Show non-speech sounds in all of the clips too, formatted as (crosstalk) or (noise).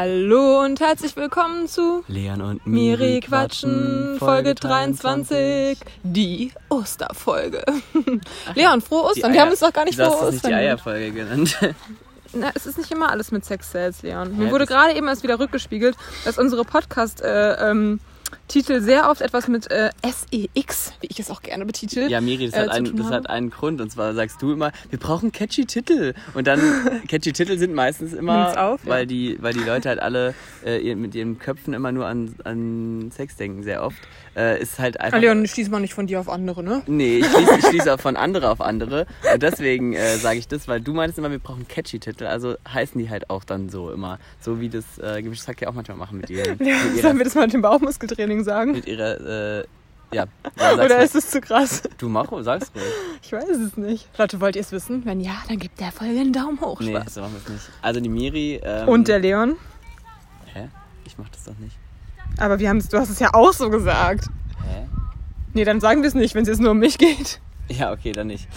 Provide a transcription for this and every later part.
Hallo und herzlich willkommen zu Leon und Miri Miri quatschen, Folge 23, die Osterfolge. (laughs) Leon, frohe Ostern. Wir haben uns doch gar nicht Du hast frohe es nicht die Ostern. Eierfolge genannt. (laughs) Na, es ist nicht immer alles mit Sex Sales, Leon. Mir Ja, wurde gerade eben erst wieder rückgespiegelt, dass unsere Podcast äh, ähm, Titel sehr oft etwas mit äh, SEX, wie ich es auch gerne betitel. Ja, Miri, das, äh, hat, einen, das hat einen Grund. Und zwar sagst du immer, wir brauchen catchy Titel. Und dann, (laughs) catchy Titel sind meistens immer, auf, ja. weil, die, weil die Leute halt alle äh, mit ihren Köpfen immer nur an, an Sex denken, sehr oft. Äh, ist halt einfach... Ah, Leon, schließ mal nicht von dir auf andere, ne? Nee, ich schließe, ich schließe auch von (laughs) andere auf andere. Und deswegen äh, sage ich das, weil du meinst immer, wir brauchen catchy Titel. Also heißen die halt auch dann so immer. So wie das äh, Gemischtes Hack ja auch manchmal machen mit, ihren, Ja, mit sollen wir das mal mit dem Bauchmuskeltraining sagen? Mit ihrer äh, ja, ja Oder ist es zu krass? Du mach, sag's ruhig. Ich weiß es nicht. Leute, wollt ihr es wissen? Wenn ja, dann gebt der Folge einen Daumen hoch. Nee, Spaß. so machen wir es nicht. Also die Miri. Ähm, Und der Leon? Hä? Ich mach das doch nicht. Aber wir haben's, du hast es ja auch so gesagt. Hä? Nee, dann sagen wir es nicht, wenn es jetzt nur um mich geht. Ja, okay, dann nicht. (laughs)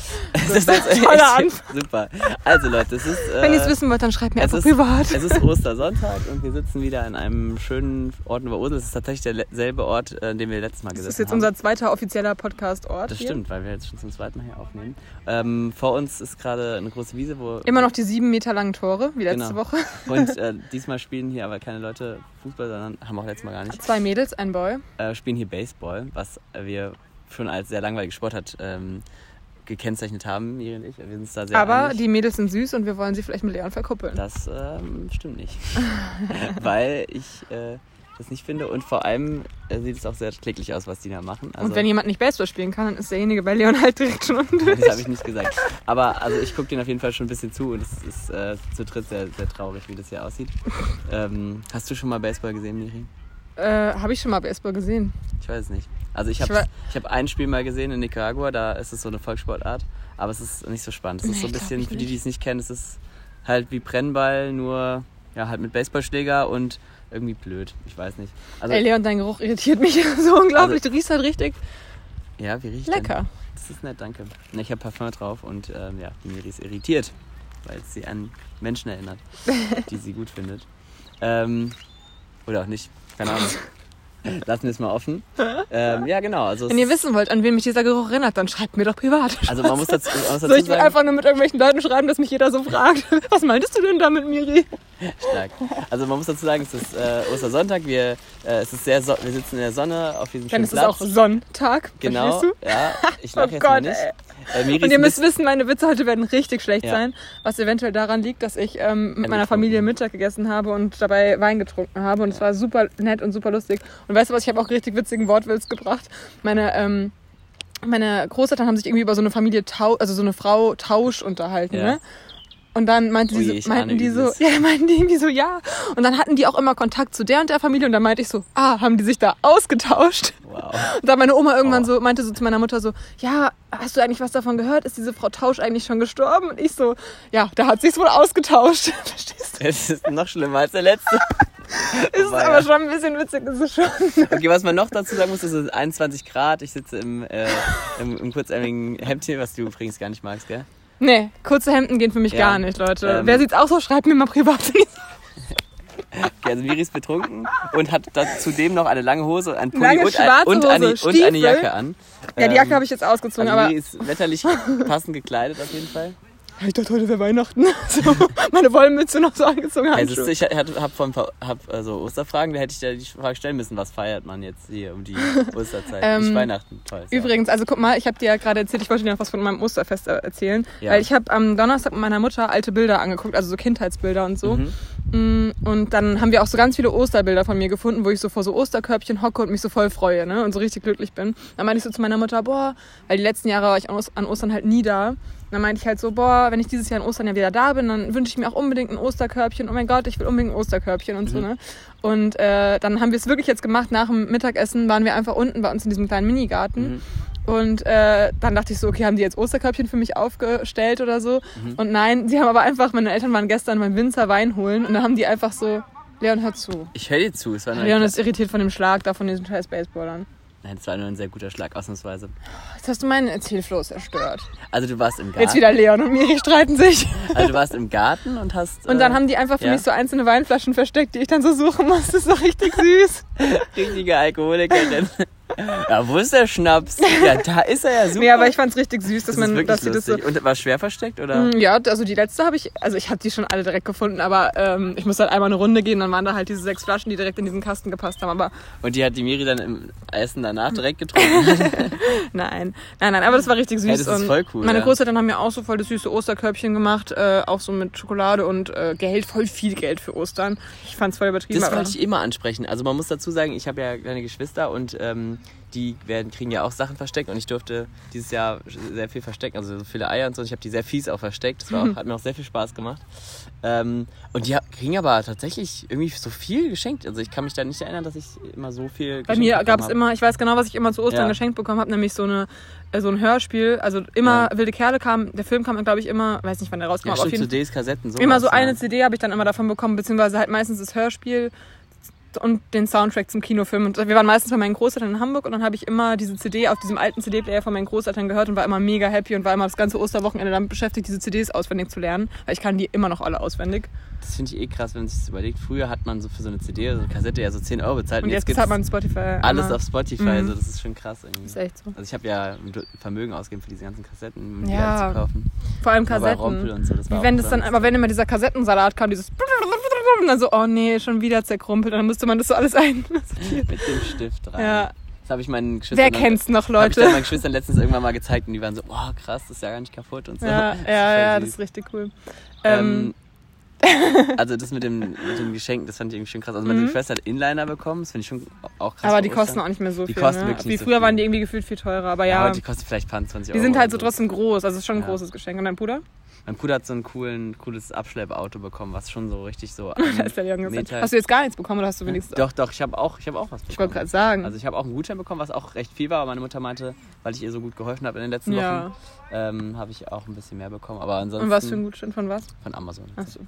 Das ein toller Anfang. (laughs) Super. Also Leute, es ist. Äh, Wenn ihr es wissen wollt, dann schreibt mir einfach ist, privat. es ist (laughs) Ostersonntag und wir sitzen wieder an einem schönen Ort in Oberursel. Es ist tatsächlich derselbe Ort, äh, an dem wir letztes Mal Das gesessen ist jetzt haben. unser zweiter offizieller Podcast-Ort. das hier. stimmt, weil wir jetzt schon zum zweiten Mal hier aufnehmen. Ähm, vor uns ist gerade eine große Wiese, wo. Immer noch die sieben Meter langen Tore, wie letzte Genau. Woche. Und äh, diesmal spielen hier aber keine Leute Fußball, sondern haben auch letztes Mal gar nicht. Zwei Mädels, ein Boy. äh, spielen hier Baseball, was wir schon als sehr langweiligen Sport hat ähm, gekennzeichnet haben, Miri und ich. Wir sind da sehr Aber einig. die Mädels sind süß und wir wollen sie vielleicht mit Leon verkuppeln. Das ähm, stimmt nicht. (laughs) (laughs) Weil ich äh, das nicht finde und vor allem äh, sieht es auch sehr kläglich aus, was die da machen. Also, und wenn jemand nicht Baseball spielen kann, dann ist derjenige bei Leon halt direkt schon unten. das habe ich nicht gesagt. Aber also ich gucke denen auf jeden Fall schon ein bisschen zu und es ist äh, zu dritt sehr, sehr traurig, wie das hier aussieht. (laughs) Ähm, hast du schon mal Baseball gesehen, Miri? Äh, Habe ich schon mal Baseball gesehen. Ich weiß es nicht. Also ich habe ich hab ein Spiel mal gesehen in Nicaragua, da ist es so eine Volkssportart, aber es ist nicht so spannend. Es ist Nee, so ein bisschen, für die, die es nicht kennen, es ist halt wie Brennball, nur ja, halt mit Baseballschläger und irgendwie blöd. Ich weiß nicht. Also, Ey, Leon, dein Geruch irritiert mich (laughs) so unglaublich. du riechst halt richtig ja, wie riecht lecker. Denn? Das ist nett, danke. Ich habe Parfum drauf und ähm, ja, die Miri ist irritiert, weil es sie an Menschen erinnert, (laughs) die sie gut findet. Ähm, oder auch nicht, keine Ahnung. (laughs) Lassen wir es mal offen. Ähm, ja, genau. Also Wenn ihr wissen wollt, an wen mich dieser Geruch erinnert, dann schreibt mir doch privat. Also man muss (laughs) dazu, man muss dazu Soll ich mir sagen, einfach nur mit irgendwelchen Leuten schreiben, dass mich jeder so fragt? (laughs) Was meintest du denn da mit Miri? stark. Also man muss dazu sagen, es ist äh, Ostersonntag, wir, äh, es ist sehr so wir sitzen in der Sonne auf diesem Dann schönen ist es auch Sonntag. genau, ja, ich lache Oh jetzt Gott, mal nicht. ey. Und ihr müsst wissen, meine Witze heute werden richtig schlecht Ja. sein, was eventuell daran liegt, dass ich ähm, mit meiner. Familie Mittag gegessen habe und dabei Wein getrunken habe und es war super nett und super lustig. Und weißt du was, ich habe auch richtig witzigen Wortwitz gebracht. Meine ähm, meine Großeltern haben sich irgendwie über so eine Familie, Tau also so eine Frau Tausch unterhalten, Ja. ne? Und dann die ich so, meinten die so, (laughs) ja, meinten die irgendwie so, ja. Und dann hatten die auch immer Kontakt zu der und der Familie und dann meinte ich so, ah, haben die sich da ausgetauscht? Wow. Und da meine Oma irgendwann Oh. so, meinte so zu meiner Mutter so, ja, hast du eigentlich was davon gehört? Ist diese Frau Tausch eigentlich schon gestorben? Und ich so, ja, da hat sich's wohl ausgetauscht. (laughs) Verstehst du? Es ist noch schlimmer als der letzte. (laughs) Ist Wobei, aber ja. schon ein bisschen witzig, ist es schon. Okay, was man noch dazu sagen muss, ist es ist 21 Grad. Ich sitze im, äh, im, im kurzärmeligen Hemdchen, was du übrigens gar nicht magst, gell? Nee, kurze Hemden gehen für mich Ja, gar nicht, Leute. ähm, Wer sieht's auch so? Schreibt mir mal privat. (laughs) (laughs) Okay, also Miri ist betrunken und hat zudem noch eine lange Hose, ein Pulli Lange und, ein, und, eine, Hose, und eine. Jacke an. ja, die Jacke habe ich jetzt ausgezogen, also aber Miri ist wetterlich passend gekleidet auf jeden Fall. Ich dachte, heute wäre Weihnachten. (laughs) So, meine Wollmütze noch so angezogen. Also ich habe vom hab also Osterfragen, da hätte ich dir die Frage stellen müssen, was feiert man jetzt hier um die (laughs) Osterzeit? Ähm, nicht Weihnachten, toll. Übrigens, also guck mal, ich habe dir ja gerade erzählt, ich wollte dir noch was von meinem Osterfest äh, erzählen. Ja. Weil ich habe am Donnerstag mit meiner Mutter alte Bilder angeguckt, also so Kindheitsbilder und so. Mhm. Mm, Und dann haben wir auch so ganz viele Osterbilder von mir gefunden, wo ich so vor so Osterkörbchen hocke und mich so voll freue, ne? Und so richtig glücklich bin. Dann meinte ich so zu meiner Mutter, boah, weil die letzten Jahre war ich an Ostern halt nie da. Dann meinte ich halt so, boah, wenn ich dieses Jahr an Ostern ja wieder da bin, dann wünsche ich mir auch unbedingt ein Osterkörbchen. Oh mein Gott, ich will unbedingt ein Osterkörbchen und so, Mhm. ne? Und äh, dann haben wir es wirklich jetzt gemacht. Nach dem Mittagessen waren wir einfach unten bei uns in diesem kleinen Minigarten. Mhm. Und äh, dann dachte ich so, okay, haben die jetzt Osterkörbchen für mich aufgestellt oder so? Mhm. Und nein, sie haben aber einfach, meine Eltern waren gestern beim Winzer Wein holen und dann haben die einfach so, Leon, hör zu. Ich höre dir zu. Es war Leon ist irritiert von dem Schlag da von diesen scheiß Baseballern. Nein, es war nur ein sehr guter Schlag, ausnahmsweise. Jetzt hast du meinen Erzählflow zerstört. Also du warst im Garten. Jetzt wieder Leon und Miri streiten sich. Also du warst im Garten und hast. Und dann äh, haben die einfach für ja. mich so einzelne Weinflaschen versteckt, die ich dann so suchen muss. Das ist doch richtig süß. (laughs) richtige Alkoholikerin. Ja, wo ist der Schnaps? Ja, da ist er ja super. Nee, aber ich fand's richtig süß, dass das man, dass sie das so. Und war schwer versteckt, oder? Mm, Ja, also die letzte habe ich, also ich habe die schon alle direkt gefunden, aber ähm, ich musste halt einmal eine Runde gehen, dann waren da halt diese sechs Flaschen, die direkt in diesen Kasten gepasst haben. Aber Und die hat die Miri dann im Essen danach direkt getrunken. (laughs) nein, nein, nein, aber das war richtig süß. Hey, das ist voll cool, Meine ja. Großeltern haben mir auch so voll das süße Osterkörbchen gemacht, äh, auch so mit Schokolade und äh, Geld, voll viel Geld für Ostern. Ich fand's voll übertrieben. Das wollte ich immer ansprechen. Also man muss dazu sagen, ich habe ja kleine Geschwister und ähm, die werden, kriegen ja auch Sachen versteckt und ich durfte dieses Jahr sehr viel verstecken, also so viele Eier und so. Ich habe die sehr fies auch versteckt. Das war auch, (laughs) hat mir auch sehr viel Spaß gemacht. Ähm, und die kriegen aber tatsächlich irgendwie so viel geschenkt. Also ich kann mich da nicht erinnern, dass ich immer so viel Bei mir gab es immer, ich weiß genau, was ich immer zu Ostern Ja. geschenkt bekommen habe, nämlich so eine äh, so ein Hörspiel. Also immer Ja. Wilde Kerle kam, der Film kam, glaube ich, immer, weiß nicht, wann der rauskam, Ja, aber auf stimmt, jeden CDs, Kassetten, so. Immer so eine CD habe ich dann immer davon bekommen, beziehungsweise halt meistens das Hörspiel und den Soundtrack zum Kinofilm. Und wir waren meistens bei meinen Großeltern in Hamburg und dann habe ich immer diese CD auf diesem alten CD-Player von meinen Großeltern gehört und war immer mega happy und war immer das ganze Osterwochenende damit beschäftigt, diese CDs auswendig zu lernen, weil ich kann die immer noch alle auswendig. Das finde ich eh krass, wenn man sich das überlegt. Früher hat man so für so eine CD oder so eine Kassette ja so 10 Euro bezahlt. Und jetzt gibt's bezahlt man Spotify. alles immer. auf Spotify, Mhm. also das ist schon krass irgendwie. ist echt so. Also ich habe ja ein Vermögen ausgegeben für diese ganzen Kassetten, um die Ja. zu kaufen. Vor allem Aber Kassetten. und so, das war Wie wenn das dann, aber wenn immer dieser Kassettensalat kam, dieses (laughs) und dann so, oh nee, schon wieder zerkrumpelt, und dann musste man das so alles (laughs) ein. mit dem Stift rein. Ja. Das habe ich meinen Geschwistern Wer kennt's noch, Hab ich Leute? meinen Geschwistern letztens irgendwann mal gezeigt und die waren so, oh krass, das ist ja gar nicht kaputt und so. Ja, (laughs) Das ja, ja, das ist richtig cool. Ähm, Ähm, (laughs) also das mit dem, mit dem Geschenk, das fand ich irgendwie schon krass. Also meine Mhm. Schwester hat Inliner bekommen, das finde ich schon auch krass. aber die kosten auch nicht mehr so Die viel. kosten ne? wirklich Wie so früher viel. waren die irgendwie gefühlt viel teurer, aber Ja, ja. aber die kosten vielleicht 20 Euro. die sind halt so trotzdem groß, also es ist schon ein Ja. großes Geschenk. Und dein Bruder? Mein Bruder hat so ein coolen, cooles Abschleppauto bekommen, was schon so richtig so. (laughs) Hast du jetzt gar nichts bekommen oder hast du wenigstens. Doch, doch, ich habe auch, ich hab auch was bekommen. Ich wollte gerade sagen. Also ich habe auch einen Gutschein bekommen, was auch recht viel war, aber meine Mutter meinte, weil ich ihr so gut geholfen habe in den letzten ja. Wochen, ähm, habe ich auch ein bisschen mehr bekommen. Aber ansonsten Und was für ein Gutschein von was? von Amazon. Achso.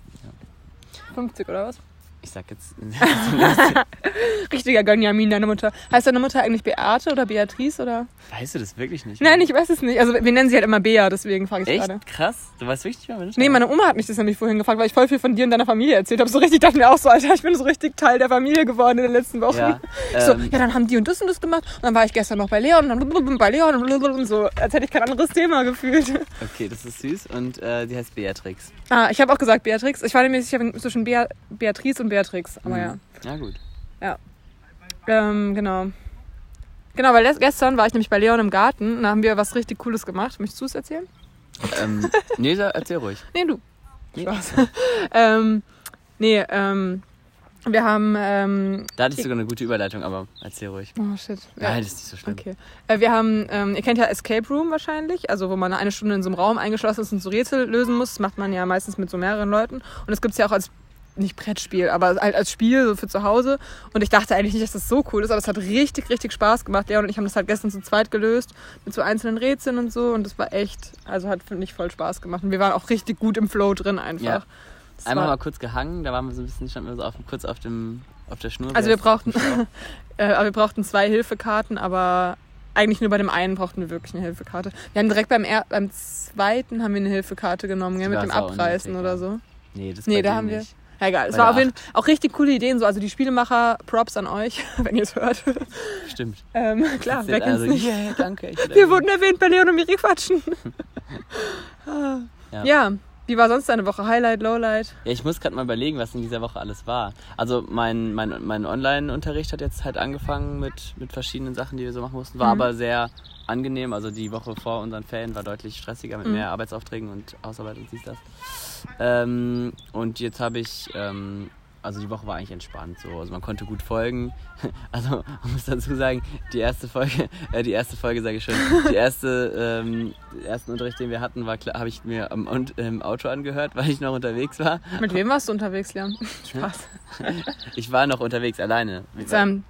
50 oder was? Ich sag jetzt. (laughs) Richtiger Gönjamin, deine Mutter. Heißt deine Mutter eigentlich Beate oder Beatrice oder? weißt du das wirklich nicht? Nein, ich weiß es nicht. Also wir nennen sie halt immer Bea, deswegen frage ich Echt? gerade. Krass. Du weißt wirklich nicht mehr, Mensch? Nee, meine Oma hat mich das nämlich vorhin gefragt, weil ich voll viel von dir und deiner Familie erzählt habe. So richtig dachte mir auch so, Alter, ich bin so richtig Teil der Familie geworden in den letzten Wochen. Ja, so, ähm, ja, dann haben die und das und das gemacht. Und dann war ich gestern noch bei Leon und dann bei Leon und so, als hätte ich kein anderes Thema gefühlt. Okay, das ist süß und äh, die heißt Beatrix. Ah, ich habe auch gesagt Beatrix. Ich war nämlich sicher zwischen Bea Beatrice und Beatrix. Aber ja. Mhm. Ja, gut. Ähm, genau. Genau, weil gestern war ich nämlich bei Leon im Garten und da haben wir was richtig Cooles gemacht. Möchtest du es erzählen? ähm, (laughs) nee, erzähl ruhig. Nee, du. Nee. Spaß. (laughs) ähm, nee, ähm, wir haben, ähm, Da hatte ich sogar eine gute Überleitung, aber erzähl ruhig. oh shit. Ja. Nein, das ist nicht so schlimm. Okay. Äh, wir haben, ähm, ihr kennt ja Escape Room wahrscheinlich, also wo man eine Stunde in so einem Raum eingeschlossen ist und so Rätsel lösen muss. Das macht man ja meistens mit so mehreren Leuten. Und das gibt es ja auch als, nicht Brettspiel, aber halt als Spiel so für zu Hause. Und ich dachte eigentlich nicht, dass das so cool ist, aber es hat richtig, richtig Spaß gemacht. Leon und ich haben das halt gestern zu zweit gelöst mit so einzelnen Rätseln und so. Und das war echt, also hat, finde ich, voll Spaß gemacht. Und wir waren auch richtig gut im Flow drin einfach. Ja. Das Einmal mal kurz gehangen, da waren wir so ein bisschen, standen wir so auf, kurz auf, dem, auf der Schnur. Also wir brauchten, (laughs) äh, wir brauchten zwei Hilfekarten, aber eigentlich nur bei dem einen brauchten wir wirklich eine Hilfekarte. Wir haben direkt beim, er beim zweiten haben wir eine Hilfekarte genommen, gell, mit dem Abreißen oder so. Nee, das Nee, da haben wir- nicht. Ja, egal. Es war auf jeden Fall auch richtig coole Ideen, so also die Spielemacher, Props an euch, (laughs) wenn ihr es hört. Stimmt. ähm, klar, wer kennt's also, nicht. Yeah, danke. Wir wurden erwähnt bei Leon und Miri quatschen. (laughs) Ah. Ja. ja. wie war sonst deine Woche? Highlight, Lowlight? Ja, ich muss gerade mal überlegen, was in dieser Woche alles war. Also mein, mein, mein Online-Unterricht hat jetzt halt angefangen mit, mit verschiedenen Sachen, die wir so machen mussten. War Mhm. aber sehr angenehm. Also die Woche vor unseren Ferien war deutlich stressiger mit Mhm. mehr Arbeitsaufträgen und Hausarbeit und dies, das. Ähm, und jetzt habe ich, ähm, also die Woche war eigentlich entspannt so. Also man konnte gut folgen. (laughs) Also man muss dazu sagen, die erste Folge, äh, die erste Folge sage ich schon, die erste, ähm, den ersten Unterricht, den wir hatten, war habe ich mir am, im Auto angehört, weil ich noch unterwegs war. Mit wem warst du unterwegs, Leon? (laughs) Spaß. (laughs) Ich war noch unterwegs alleine. Mit War, seinem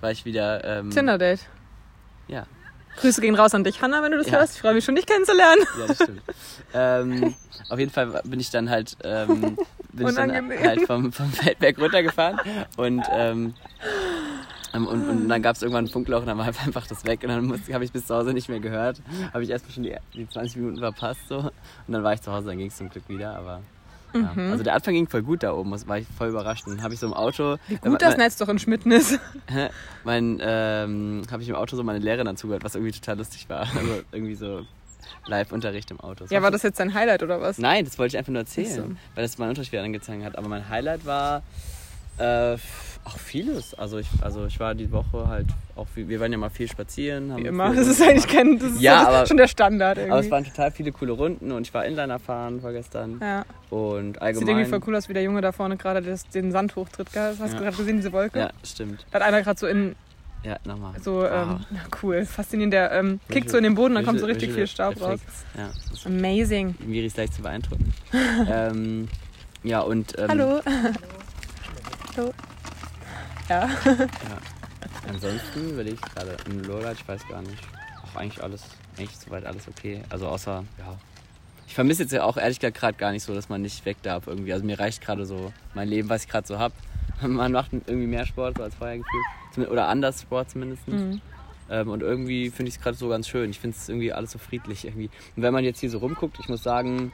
war ich wieder. Ähm, Tinder-Date. Ja. Grüße gehen raus an dich, Hanna, wenn du das Ja. hörst. Ich freue mich schon, dich kennenzulernen. Ja, das stimmt. ähm, auf jeden Fall bin ich dann halt, ähm, bin ich dann halt vom, vom Feldberg runtergefahren und ähm, Ähm, Und, und dann gab es irgendwann ein Funkloch und dann war einfach das weg. Und dann habe ich bis zu Hause nicht mehr gehört. Habe ich erstmal schon die, die 20 Minuten verpasst. So. Und dann war ich zu Hause, dann ging es zum Glück wieder. Aber ja. Mhm. Also der Anfang ging voll gut da oben, das war ich voll überrascht. Und dann habe ich so im Auto. Wie gut das Netz doch in Schmitten ist. (laughs) Mein, ähm, habe ich im Auto so meine Lehrerin dann zugehört, was irgendwie total lustig war. (laughs) Also irgendwie so Live-Unterricht im Auto. Ja, war das jetzt dein Highlight oder was? Nein, das wollte ich einfach nur erzählen, so. weil das mein Unterricht wieder angezeigt hat. Aber mein Highlight war äh, auch vieles. Also ich, also ich war die Woche halt auch, viel, wir waren ja mal viel spazieren. Wie immer. Das ist eigentlich kein, das ist Ja, aber- schon der Standard irgendwie. Aber es waren total viele coole Runden und ich war Inliner fahren vorgestern ja. und Sieht allgemein. irgendwie voll cool aus, wie der Junge da vorne gerade den Sand hochtritt. Hast Ja. du gerade gesehen, diese Wolke? Ja, stimmt. Da hat einer gerade so in, Ja, nochmal. so, ähm, Ah. na cool, faszinierend, der ähm, kickt so in den Boden, dann kommt so richtig viel Staub raus. Effects. Ja, das ist Amazing. Miri ist leicht zu beeindrucken. (laughs) ähm, ja, und. Ähm, Hallo. (laughs) Hallo. Ja. (laughs) Ansonsten überlege ich gerade im Lowlight, ich weiß gar nicht. Auch eigentlich alles, eigentlich soweit alles okay. Also außer, ja. Ich vermisse jetzt ja auch ehrlich gesagt gerade gar nicht so, dass man nicht weg darf irgendwie. Also mir reicht gerade so mein Leben, was ich gerade so habe. (laughs) Man macht irgendwie mehr Sport so als vorher gefühlt. Oder anders Sport zumindest. Mhm. Ähm, und irgendwie finde ich es gerade so ganz schön. Ich finde es irgendwie alles so friedlich irgendwie. Und wenn man jetzt hier so rumguckt, ich muss sagen,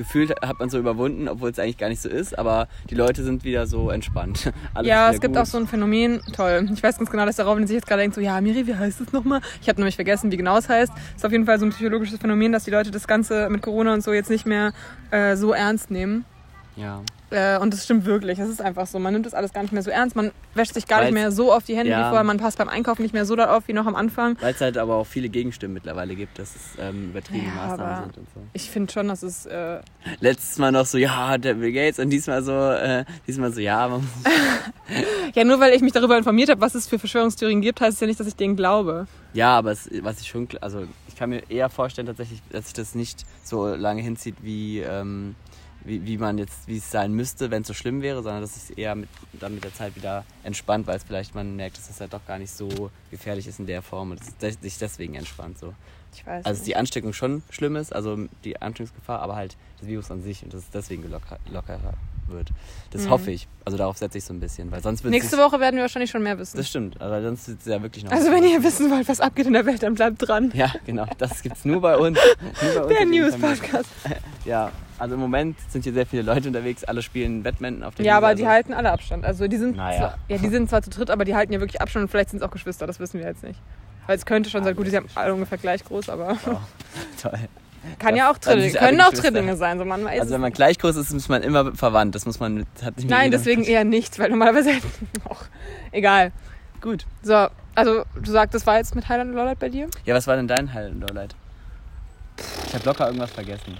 gefühlt hat man so überwunden, obwohl es eigentlich gar nicht so ist. Aber die Leute sind wieder so entspannt. (laughs) Alles Ja, es gibt gut. auch so ein Phänomen, toll. Ich weiß ganz genau, dass der Robin sich jetzt gerade denkt, so, ja, Miri, wie heißt es nochmal? Ich habe nämlich vergessen, wie genau es heißt. Es ist auf jeden Fall so ein psychologisches Phänomen, dass die Leute das Ganze mit Corona und so jetzt nicht mehr äh, so ernst nehmen. Ja. Äh, und das stimmt wirklich. Das ist einfach so. Man nimmt das alles gar nicht mehr so ernst. Man wäscht sich gar nicht Weil's- mehr so auf die Hände wie Ja. vorher. Man passt beim Einkaufen nicht mehr so dort auf wie noch am Anfang. Weil es halt aber auch viele Gegenstimmen mittlerweile gibt, dass es ähm, übertriebene Ja, Maßnahmen sind und so. Ich finde schon, dass es. Äh, Letztes Mal noch so, ja, der Bill Gates und diesmal so, äh, diesmal so, ja, man muss, (laughs) ja, nur weil ich mich darüber informiert habe, was es für Verschwörungstheorien gibt, heißt es ja nicht, dass ich denen glaube. ja, aber es, was ich schon, also ich kann mir eher vorstellen tatsächlich, dass sich das nicht so lange hinzieht, wie, ähm, wie, wie man jetzt, wie es sein müsste, wenn es so schlimm wäre, sondern dass es eher mit, dann mit der Zeit wieder entspannt, weil es vielleicht man merkt, dass es halt doch gar nicht so gefährlich ist in der Form und es sich deswegen entspannt so. Ich weiß. Also dass die Ansteckung schon schlimm ist, also die Ansteckungsgefahr, aber halt das Virus an sich und dass es deswegen locker, lockerer wird. Das Mhm. hoffe ich. Also darauf setze ich so ein bisschen, weil sonst wird Nächste Woche werden wir wahrscheinlich schon mehr wissen. Das stimmt, aber sonst ist es ja wirklich noch. Also wenn ihr wissen wollt, was abgeht in der Welt, dann bleibt dran. Ja, genau. Das gibt's nur bei uns. (laughs) Nur bei uns Der Familien- News-Podcast. (laughs) Ja, also im Moment sind hier sehr viele Leute unterwegs, alle spielen Badminton auf der Ja, Wiese, aber die also- halten alle Abstand. Also die sind, Naja. zwar, ja, die sind zwar zu dritt, aber die halten ja wirklich Abstand und vielleicht sind es auch Geschwister, das wissen wir jetzt nicht. Weil es könnte schon sein, gut, die sind alle ungefähr gleich groß, aber Oh, (laughs) toll. Kann ja auch dann Drillinge, alle können auch. Drillinge sein, so man weiß Also wenn man gleich groß ist, ist man immer verwandt. Das muss man. Hat nicht Nein, deswegen eher nicht, weil normalerweise auch egal. Gut. So, also du sagst, das war jetzt mit Highland und Lowlight bei dir? Ja, was war denn dein Highlight? Ich habe locker irgendwas vergessen.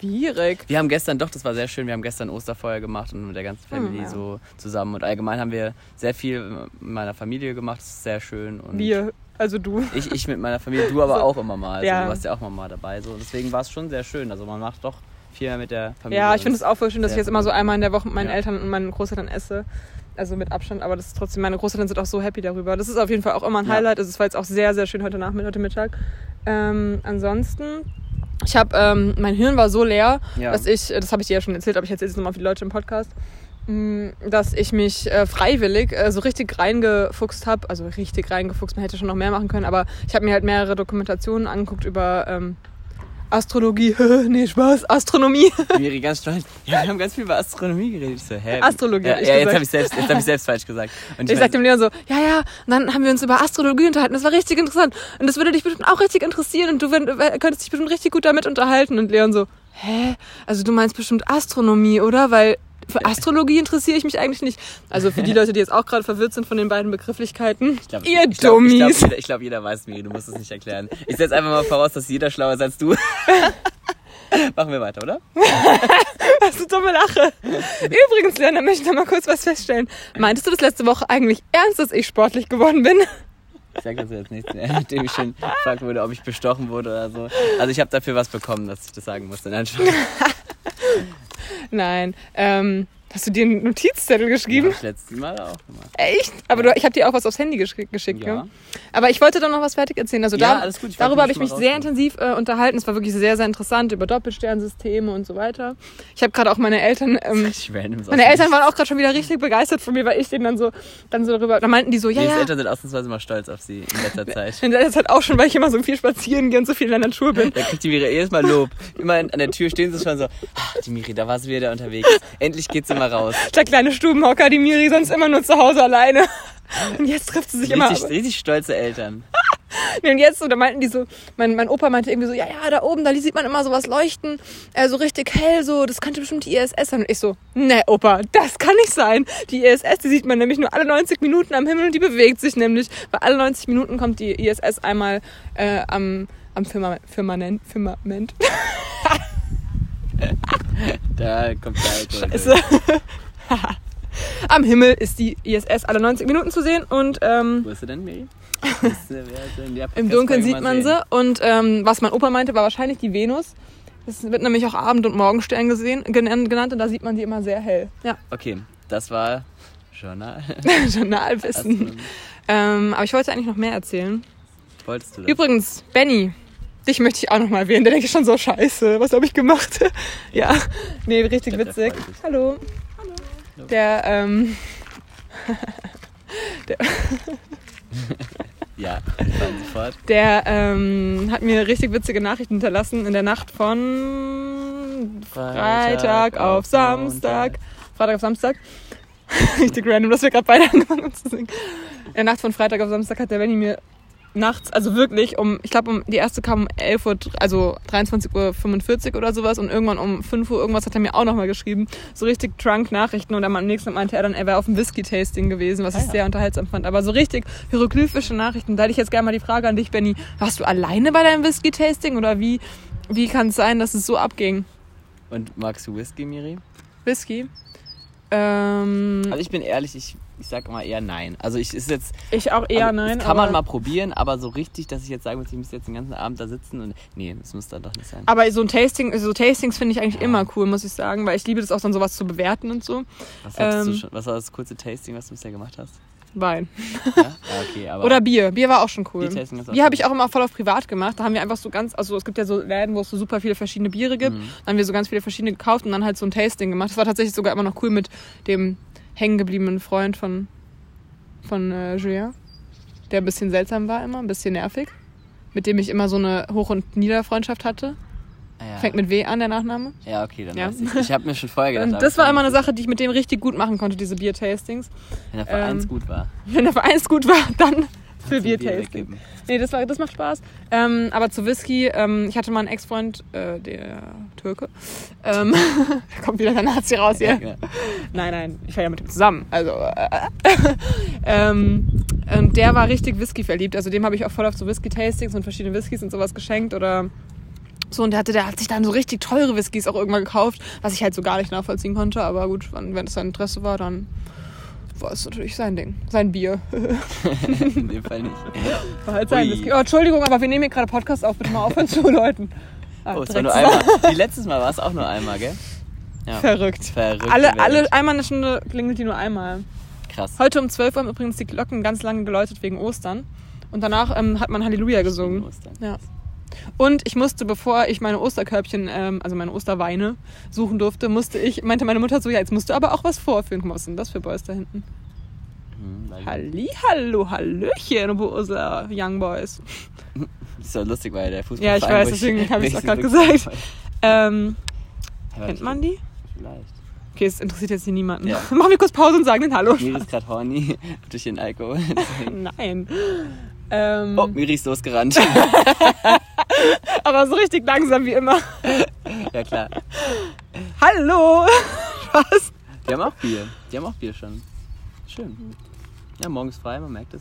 Schwierig. Wir haben gestern, doch, das war sehr schön, wir haben gestern Osterfeuer gemacht und mit der ganzen Hm, ja. so zusammen. Und allgemein haben wir sehr viel mit meiner Familie gemacht, das ist sehr schön. Und Wir, also du. Ich, ich mit meiner Familie, du aber So. auch immer mal. Also Ja. Du warst ja auch mal, mal dabei. So. Deswegen war es schon sehr schön. Also man macht doch viel mehr mit der Familie. Ja, ich finde es auch voll schön, dass ich jetzt immer so einmal in der Woche mit meinen Ja. Eltern und meinen Großeltern esse. Also mit Abstand, aber das ist trotzdem, meine Großeltern sind auch so happy darüber. Das ist auf jeden Fall auch immer ein Ja. Highlight. Also es war jetzt auch sehr, sehr schön heute Nachmittag, heute Mittag. Ähm, ansonsten, ich habe, ähm, mein Hirn war so leer, Ja. dass ich, das habe ich dir ja schon erzählt, aber ich erzähle es nochmal für die Leute im Podcast, mh, dass ich mich äh, freiwillig äh, so richtig reingefuchst habe. Also richtig reingefuchst, man hätte schon noch mehr machen können, aber ich habe mir halt mehrere Dokumentationen angeguckt über ähm, Astrologie. (laughs) nee, Spaß, Astronomie. Miri ganz stolz. Ja, wir haben ganz viel über Astronomie geredet. Ich so, hä? Astrologie, Ja, ich ja jetzt habe ich, selbst- jetzt hab ich selbst falsch gesagt. Und Ich sagte dem Leon so, ja, ja, und dann haben wir uns über Astrologie unterhalten. Das war richtig interessant. Und das würde dich bestimmt auch richtig interessieren und du könntest dich bestimmt richtig gut damit unterhalten. Und Leon so, hä? Also du meinst bestimmt Astronomie, oder? Weil für Astrologie interessiere ich mich eigentlich nicht. Also für die Leute, die jetzt auch gerade verwirrt sind von den beiden Begrifflichkeiten. ich glaub, ihr ich glaub, Dummies. Ich glaube, jeder, glaub, jeder weiß, Miri, du musst es nicht erklären. Ich setze einfach mal voraus, dass jeder schlauer ist als du. (laughs) Machen wir weiter, oder? (laughs) Was eine dumme Lache. Übrigens, Leon, da möchte ich noch mal kurz was feststellen. Meintest du das letzte Woche eigentlich ernst, dass ich sportlich geworden bin? Ich sag dazu jetzt nichts mehr, nachdem ich schon gefragt wurde, ob ich bestochen wurde oder so. Also ich habe dafür was bekommen, dass ich das sagen musste. Nein. (laughs) Nein. Ähm, Hast du dir einen Notizzettel Ja, geschrieben? hab ich letztes Mal auch gemacht. Echt? Aber du, ich habe dir auch was aufs Handy gesch geschickt, Ja. ne? Aber ich wollte doch noch was fertig erzählen. Also Ja, da, alles gut, ich darüber habe ich mich sehr intensiv äh, unterhalten. Es war wirklich sehr, sehr interessant über Doppelsternsysteme und so weiter. Ich habe gerade auch meine Eltern... Ähm, (laughs) random. meine Eltern waren auch gerade schon wieder richtig begeistert von mir, weil ich denen dann so, dann so darüber... Da meinten die so, ja, Lilys ja... Eltern sind ausnahmsweise mal stolz auf sie in letzter (laughs) Zeit. In letzter Zeit auch schon, weil ich immer so viel spazieren gehe und so viel in der Natur bin. Da kriegt die Miri jedes Mal Lob. Immer an der Tür stehen sie schon so, ah, die Miri, da war sie wieder unterwegs. Endlich geht sie mal raus. Der kleine Stubenhocker, die Miri, sonst immer nur zu Hause alleine. Und jetzt trifft sie sich immer... Richtig, richtig stolze Eltern. (laughs) Nee, und jetzt so, da meinten die so, mein, mein Opa meinte irgendwie so, ja, ja, da oben, da sieht man immer sowas leuchten, äh, so richtig hell, so, das könnte bestimmt die ISS sein. Und ich so, ne, Opa, das kann nicht sein. Die ISS, die sieht man nämlich nur alle 90 Minuten am Himmel und die bewegt sich nämlich, weil alle 90 Minuten kommt die ISS einmal äh, am, am Firmament, Firmament, Firmament. (laughs) Da kommt der Alkohol. Scheiße. (laughs) am Himmel ist die ISS alle 90 Minuten zu sehen und ähm, Wo ist sie denn, Miri? (laughs) Im Dunkeln sieht man sehen? sie. Und ähm, was mein Opa meinte, war wahrscheinlich die Venus. Das wird nämlich auch Abend- und Morgenstern gesehen, gen- genannt und da sieht man die immer sehr hell. Ja, Okay, das war Journal. (laughs) Journalwissen. Ähm, aber ich wollte eigentlich noch mehr erzählen. Wolltest du das? Übrigens, Benny, dich möchte ich auch noch mal erwähnen. Der denke ich schon so, scheiße, was habe ich gemacht? (laughs) ja, nee, richtig der witzig. Hallo. Hallo. Der, ähm, (laughs) (laughs) Ja, ich fand sofort. der ähm, hat mir richtig witzige Nachrichten hinterlassen in der Nacht von Freitag auf Samstag. Freitag auf Samstag. Richtig random, dass wir gerade beide angefangen haben zu singen. In der Nacht von Freitag auf Samstag hat der Benny mir nachts, also wirklich um, ich glaube, um, die erste kam um 11 Uhr, also 23.45 Uhr oder sowas und irgendwann um 5 Uhr irgendwas hat er mir auch nochmal geschrieben. So richtig drunk Nachrichten und am nächsten meinte er dann, er wäre auf dem Whisky-Tasting gewesen, was Ah, ich ja. sehr unterhaltsam fand. Aber so richtig hieroglyphische Nachrichten. Da hätte ich jetzt gerne mal die Frage an dich, Benny. Warst du alleine bei deinem Whisky-Tasting oder wie, wie kann es sein, dass es so abging? Und magst du Whisky, Miri? Whisky? Ähm, Also ich bin ehrlich, ich, ich sag mal eher nein. Also ich ist jetzt. ich auch eher also, nein. Das kann man mal probieren, aber so richtig, dass ich jetzt sagen muss, ich muss jetzt den ganzen Abend da sitzen und. Nee, das muss dann doch nicht sein. Aber so ein Tasting, so Tastings finde ich eigentlich Ja. immer cool, muss ich sagen, weil ich liebe das auch dann sowas zu bewerten und so. Was, ähm, schon, was war das kurze Tasting, was du bisher gemacht hast? Wein. Ja, ja okay, (laughs) aber. Oder Bier. Bier war auch schon cool. Bier habe ich auch immer voll auf privat gemacht. Da haben wir einfach so ganz, also es gibt ja so Läden, wo es so super viele verschiedene Biere gibt. Mhm. Dann haben wir so ganz viele verschiedene gekauft und dann halt so ein Tasting gemacht. Das war tatsächlich sogar immer noch cool mit dem hängen gebliebenen Freund von, von äh, Julien, der ein bisschen seltsam war immer, ein bisschen nervig. Mit dem ich immer so eine Hoch- und Niederfreundschaft hatte. Ah, ja. Fängt mit W an, der Nachname. Ja, okay, dann Ja. weiß ich. Ich habe mir schon vorher (laughs) gedacht. Und das war immer eine Sache, die ich mit dem richtig gut machen konnte, diese Bier-Tastings. Wenn der Vereins ähm, gut war. Wenn der Vereins gut war, (laughs) dann für Bier Bier-Tasting. weggeben. Nee, das, war, das macht Spaß. Ähm, aber zu Whisky, ähm, ich hatte mal einen Ex-Freund, äh, der Türke. Ähm, da (laughs) kommt wieder der Nazi raus hier. Ja, genau. Nein, nein, ich war ja mit ihm zusammen. Also, äh, (laughs) ähm, und der war richtig Whisky verliebt. Also dem habe ich auch voll auf so Whisky-Tastings und verschiedene Whiskys und sowas geschenkt oder so. Und der hatte, der hat sich dann so richtig teure Whiskys auch irgendwann gekauft, was ich halt so gar nicht nachvollziehen konnte. Aber gut, wenn es sein Interesse war, dann war es natürlich sein Ding, sein Bier. (laughs) In dem Fall nicht. War halt sein. Whisky. Oh, Entschuldigung, aber wir nehmen hier gerade Podcast auf. Bitte mal aufhören zu Leuten. Ah, Oh, es war nur einmal. Wie letztes Mal war es auch nur einmal, gell? Ja. Verrückt. Verrückte Alle, Welt. alle, einmal eine Stunde klingelt die nur einmal. Krass. Heute um 12 Uhr haben übrigens die Glocken ganz lange geläutet wegen Ostern. Und danach ähm, hat man Halleluja gesungen. Ostern. Ja. Und ich musste, bevor ich meine Osterkörbchen, ähm, also meine Osterweine suchen durfte, musste ich, meinte meine Mutter so, ja, jetzt musst du aber auch was vorführen. Guck mal, was sind das für Boys da hinten? Hm, Halli, hallo, hallöchen, Boser Young Boys. Das (laughs) ist so lustig, weil der Fußball. Ja, ich weiß, deswegen habe (laughs) ich es auch gerade gesagt. Ähm, kennt man die? Vielleicht. Okay, es interessiert jetzt hier niemanden. Ja. (laughs) Machen wir kurz Pause und sagen den Hallo. Miri ist gerade horny durch den Alkohol. Nein. Ähm, Oh, Miri ist losgerannt. (laughs) aber so richtig langsam wie immer. ja, klar. Hallo! (laughs) Was? Die haben auch Bier. Die haben auch Bier schon. Schön. Ja, morgens frei, man merkt es.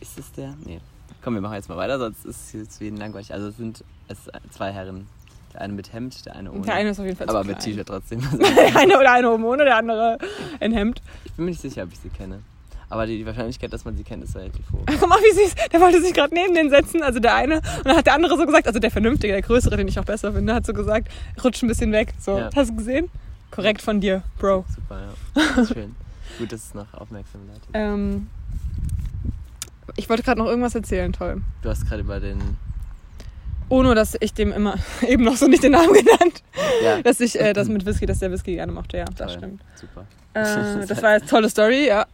Ist es der? Nee. Komm, wir machen jetzt mal weiter, sonst ist es jetzt jeden langweilig. Also es sind es zwei Herren. Der eine mit Hemd, der eine ohne. Der eine ist auf jeden Fall Aber zu mit. T-Shirt trotzdem. (laughs) Der eine oder eine ohne, der andere in Hemd. ich bin mir nicht sicher, ob ich sie kenne. Aber die, die Wahrscheinlichkeit, dass man sie kennt, ist relativ hoch. Guck mal, wie süß. Der wollte sich gerade neben den setzen, also der eine. Und dann hat der andere so gesagt, also der Vernünftige, der Größere, den ich auch besser finde, hat so gesagt, rutsch ein bisschen weg. So, Ja. hast du gesehen? Korrekt von dir, Bro. Super, ja. Das (laughs) ist schön. Gut, dass es noch aufmerksam leitet. Ähm, ich wollte gerade noch irgendwas erzählen, toll. Du hast gerade über den. Oh, nur, dass ich dem immer (laughs) eben noch so nicht den Namen genannt. Ja, Dass ich äh, das (clears throat) mit Whisky, dass der Whisky gerne mochte, ja, das Toll. stimmt. super. Äh, (laughs) das war jetzt tolle Story, ja.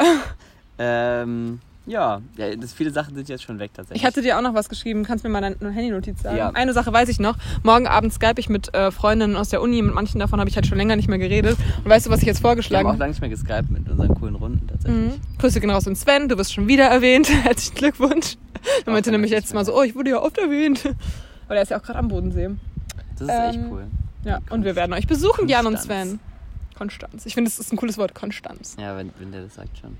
Ähm, ja, ja das, viele Sachen sind jetzt schon weg tatsächlich. Ich hatte dir auch noch was geschrieben. Kannst mir mal deine Handynotiz sagen? Ja. Eine Sache weiß ich noch. Morgen Abend Skype ich mit äh, Freundinnen aus der Uni. Mit manchen davon habe ich halt schon länger nicht mehr geredet. Und weißt du, was ich jetzt Wir haben vorgeschlagen auch lange nicht mehr geskypt mit unseren coolen Runden tatsächlich. Mhm. Grüße gehen raus an Sven, du wirst schon wieder erwähnt. (laughs) Herzlichen Glückwunsch. Er meinte nämlich letztes Mal so, oh, ich wurde ja oft erwähnt. Weil er ist ja auch gerade am Bodensee. Das ist echt Ähm, cool. Ja, und wir werden euch besuchen, Jan und Konstanz. Sven. Konstanz. Ich finde, das ist ein cooles Wort, Konstanz. Ja, wenn, wenn der das sagt schon.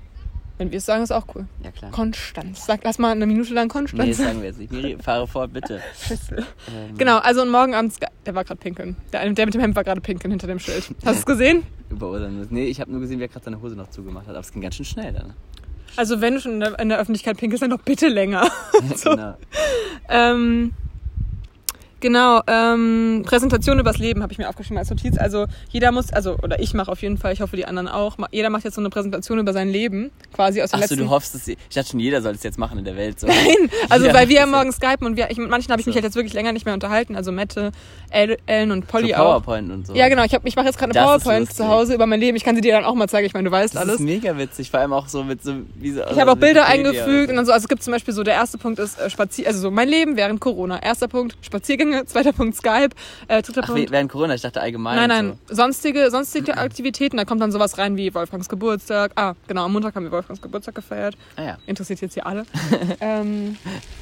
Wenn wir es sagen, ist auch cool. Ja, klar. Konstanz. Sag erst mal eine Minute lang Nee, Konstanz. das sagen wir jetzt nicht. Miri, fahre fort, bitte. (laughs) Ähm, Genau, also und morgen Abend, Sky- der war gerade pinkeln. Der, der mit dem Hemd war gerade pinkeln hinter dem Schild. (laughs) Hast du es gesehen? Über unseren, nee, ich habe nur gesehen, wie er gerade seine Hose noch zugemacht hat. Aber es ging ganz schön schnell dann. Also wenn du schon in der, in der Öffentlichkeit pinkelst, dann doch bitte länger. (laughs) So. genau. Ähm, genau, ähm, Präsentation übers Leben habe ich mir aufgeschrieben als Notiz. Also jeder muss, also oder ich mache auf jeden Fall, ich hoffe die anderen auch. Jeder macht jetzt so eine Präsentation über sein Leben, quasi aus den Achso, letzten. du hoffst, dass sie, ich dachte schon, jeder soll es jetzt machen in der Welt. So. (laughs) Nein, also Jeder weil wir das morgen skypen und wir, ich, mit manchen habe ich mich So. halt jetzt wirklich länger nicht mehr unterhalten. Also Mette, El, Ellen und So Polly auch. PowerPoint und so. Ja, genau. Ich, hab- ich mache jetzt gerade eine Das PowerPoint zu Hause über mein Leben. Ich kann sie dir dann auch mal zeigen. Ich meine, du weißt Das alles. ist mega witzig, vor allem auch so mit so wie so. Ich habe auch Bilder eingefügt und so. dann so, also es gibt zum Beispiel so, der erste Punkt ist äh, Spazier, also so mein Leben während Corona. Erster Punkt Spaziergänge, (laughs) zweiter Punkt Skype, äh, dritter Ach, Punkt. während Corona, ich dachte allgemein. Nein, nein, So. sonstige, sonstige Aktivitäten, da kommt dann sowas rein wie Wolfgangs Geburtstag. Ah, genau, am Montag haben wir Wolfgangs Geburtstag gefeiert. Ah ja. Interessiert jetzt hier alle. (laughs) ähm,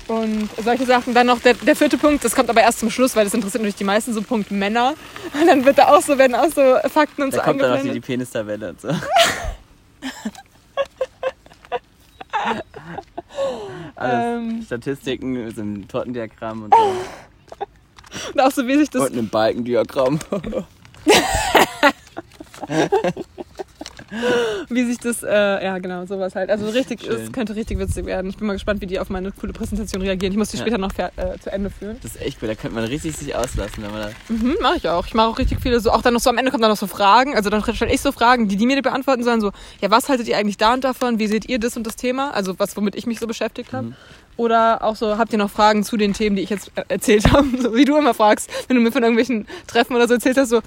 und solche Sachen. Dann noch der, der vierte Punkt, das kommt aber erst zum Schluss, weil das interessiert natürlich die meisten, so Punkt Männer. Und (laughs) dann wird da auch so, werden auch so Fakten und Da so kommt dann noch die, die. Penistabelle und so. Alles. Ähm, Statistiken so einem Tortendiagramm und so. Und auch so, wie sich das und einem Balkendiagramm. (laughs) (laughs) wie sich das, äh, ja genau, sowas halt. Also richtig, Schön. es könnte richtig witzig werden. Ich bin mal gespannt, wie die auf meine coole Präsentation reagieren. Ich muss die Ja. später noch äh, zu Ende führen. Das ist echt cool, da könnte man richtig sich auslassen, wenn man da. Mhm, mache ich auch. Ich mache auch richtig viele so, auch dann noch so am Ende kommen dann noch so Fragen. Also dann stelle ich so Fragen, die die mir beantworten sollen, so, ja, was haltet ihr eigentlich da und davon? Wie seht ihr das und das Thema? Also was, womit ich mich so beschäftigt habe. Mhm. Oder auch so, habt ihr noch Fragen zu den Themen, die ich jetzt äh, erzählt (laughs) habe? So wie du immer fragst, wenn du mir von irgendwelchen Treffen oder so erzählt hast, so,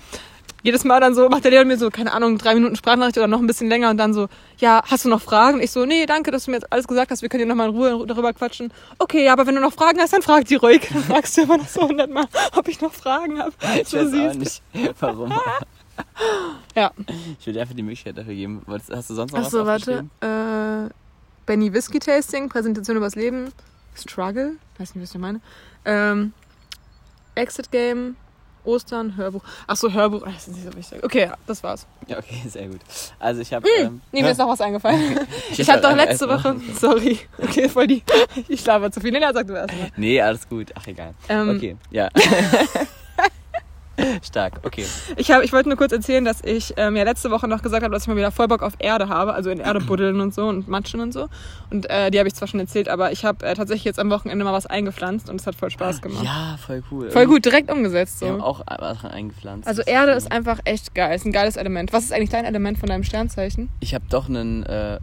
jedes Mal dann so, macht der Lehrer mir so, keine Ahnung, drei Minuten Sprachnachricht oder noch ein bisschen länger und dann so, ja, hast du noch Fragen? Ich so, nee, danke, dass du mir jetzt alles gesagt hast, wir können hier nochmal in Ruhe darüber quatschen. Okay, ja, aber wenn du noch Fragen hast, dann frag die ruhig. Dann fragst du immer noch so hundertmal, ob ich noch Fragen habe. Ich So weiß süß. auch nicht, warum. (laughs) Ja. Ich würde dir einfach die Möglichkeit dafür geben. Wolltest- Hast du sonst noch Achso, was warte. Äh, Benny Whisky Tasting, Präsentation übers Leben, Struggle, weiß nicht, was ich meine. Ähm, Exit Game, Ostern, Hörbuch. Achso, Hörbuch, ah, das ist nicht so wichtig. Okay, ja, das war's. Ja, okay, (laughs) sehr gut. Also ich habe... Hm, Ähm, nee, mir ist noch was eingefallen. (laughs) Ich hab habe doch einfach letzte Woche, (laughs) sorry, okay, voll die, ich laber zu viel. Nee, nee, sag du erst mal. Nee, alles gut. Ach, egal. Ähm, Okay, ja. (laughs) Stark, okay. Ich, hab, ich wollte nur kurz erzählen, dass ich ähm, ja letzte Woche noch gesagt habe, dass ich mal wieder voll Bock auf Erde habe, also in Erde buddeln und so und matschen und so. Und äh, die habe ich zwar schon erzählt, aber ich habe äh, tatsächlich jetzt am Wochenende mal was eingepflanzt und es hat voll Spaß gemacht. Ja, voll cool. Voll gut, direkt umgesetzt Wir haben so. auch Sachen eingepflanzt. Also Erde ist einfach echt geil, ist ein geiles Element. Was ist eigentlich dein Element von deinem Sternzeichen? Ich habe doch einen äh,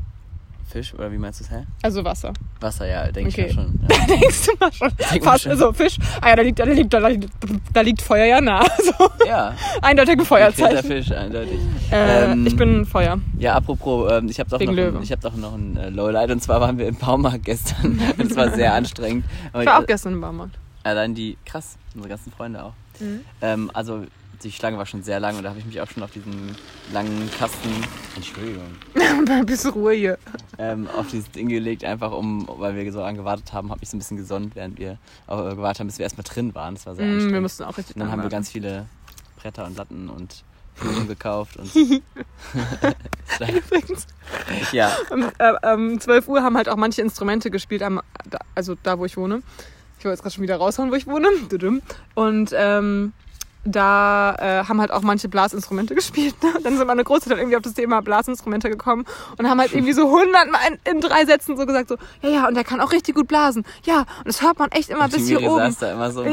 Fisch, oder wie meinst du es, hä? Also Wasser. Wasser, ja, denke Okay. ich mal schon. (laughs) Ja. Denkst du mal schon? Denk Fast, schon. also Fisch. Ah ja, da liegt, da liegt, da liegt, da liegt Feuer ja nah. (laughs) So, ja, eindeutig ein der Feuerzeichen. Fisch, eindeutig. Äh, Ähm, ich bin Feuer. Ja, apropos, ähm, ich habe doch, Wegen noch ein- Löwe. ich hab doch noch ein äh, Lowlight und zwar waren wir im Baumarkt gestern (laughs) und es war sehr anstrengend. Ich war auch gestern im Baumarkt. Allein die, krass, unsere ganzen Freunde auch. Mhm. Ähm, also die Schlange war schon sehr lang und da habe ich mich auch schon auf diesen langen Kasten, Entschuldigung, Ein bisschen Ruhe hier. ähm, auf dieses Ding gelegt, einfach um, weil wir so lange gewartet haben, habe ich so ein bisschen gesonnt, während wir äh, gewartet haben, bis wir erstmal drin waren. Das war sehr Mm, anstrengend. wir mussten auch richtig und dann haben wir ganz viele Bretter und Latten und Blumen gekauft und (laughs) (laughs) Übrigens, ja, um, äh, um 12 Uhr haben halt auch manche Instrumente gespielt, am, also da, wo ich wohne. Ich wollte jetzt gerade schon wieder raushauen, wo ich wohne. Und ähm, da äh, haben halt auch manche Blasinstrumente (laughs) gespielt. Ne? Dann sind meine Großeltern irgendwie auf das Thema Blasinstrumente gekommen und haben halt irgendwie so hundertmal in, in drei Sätzen so gesagt so, ja, ja, und der kann auch richtig gut blasen. Ja, und das hört man echt immer Und bis hier oben. so Ich war so,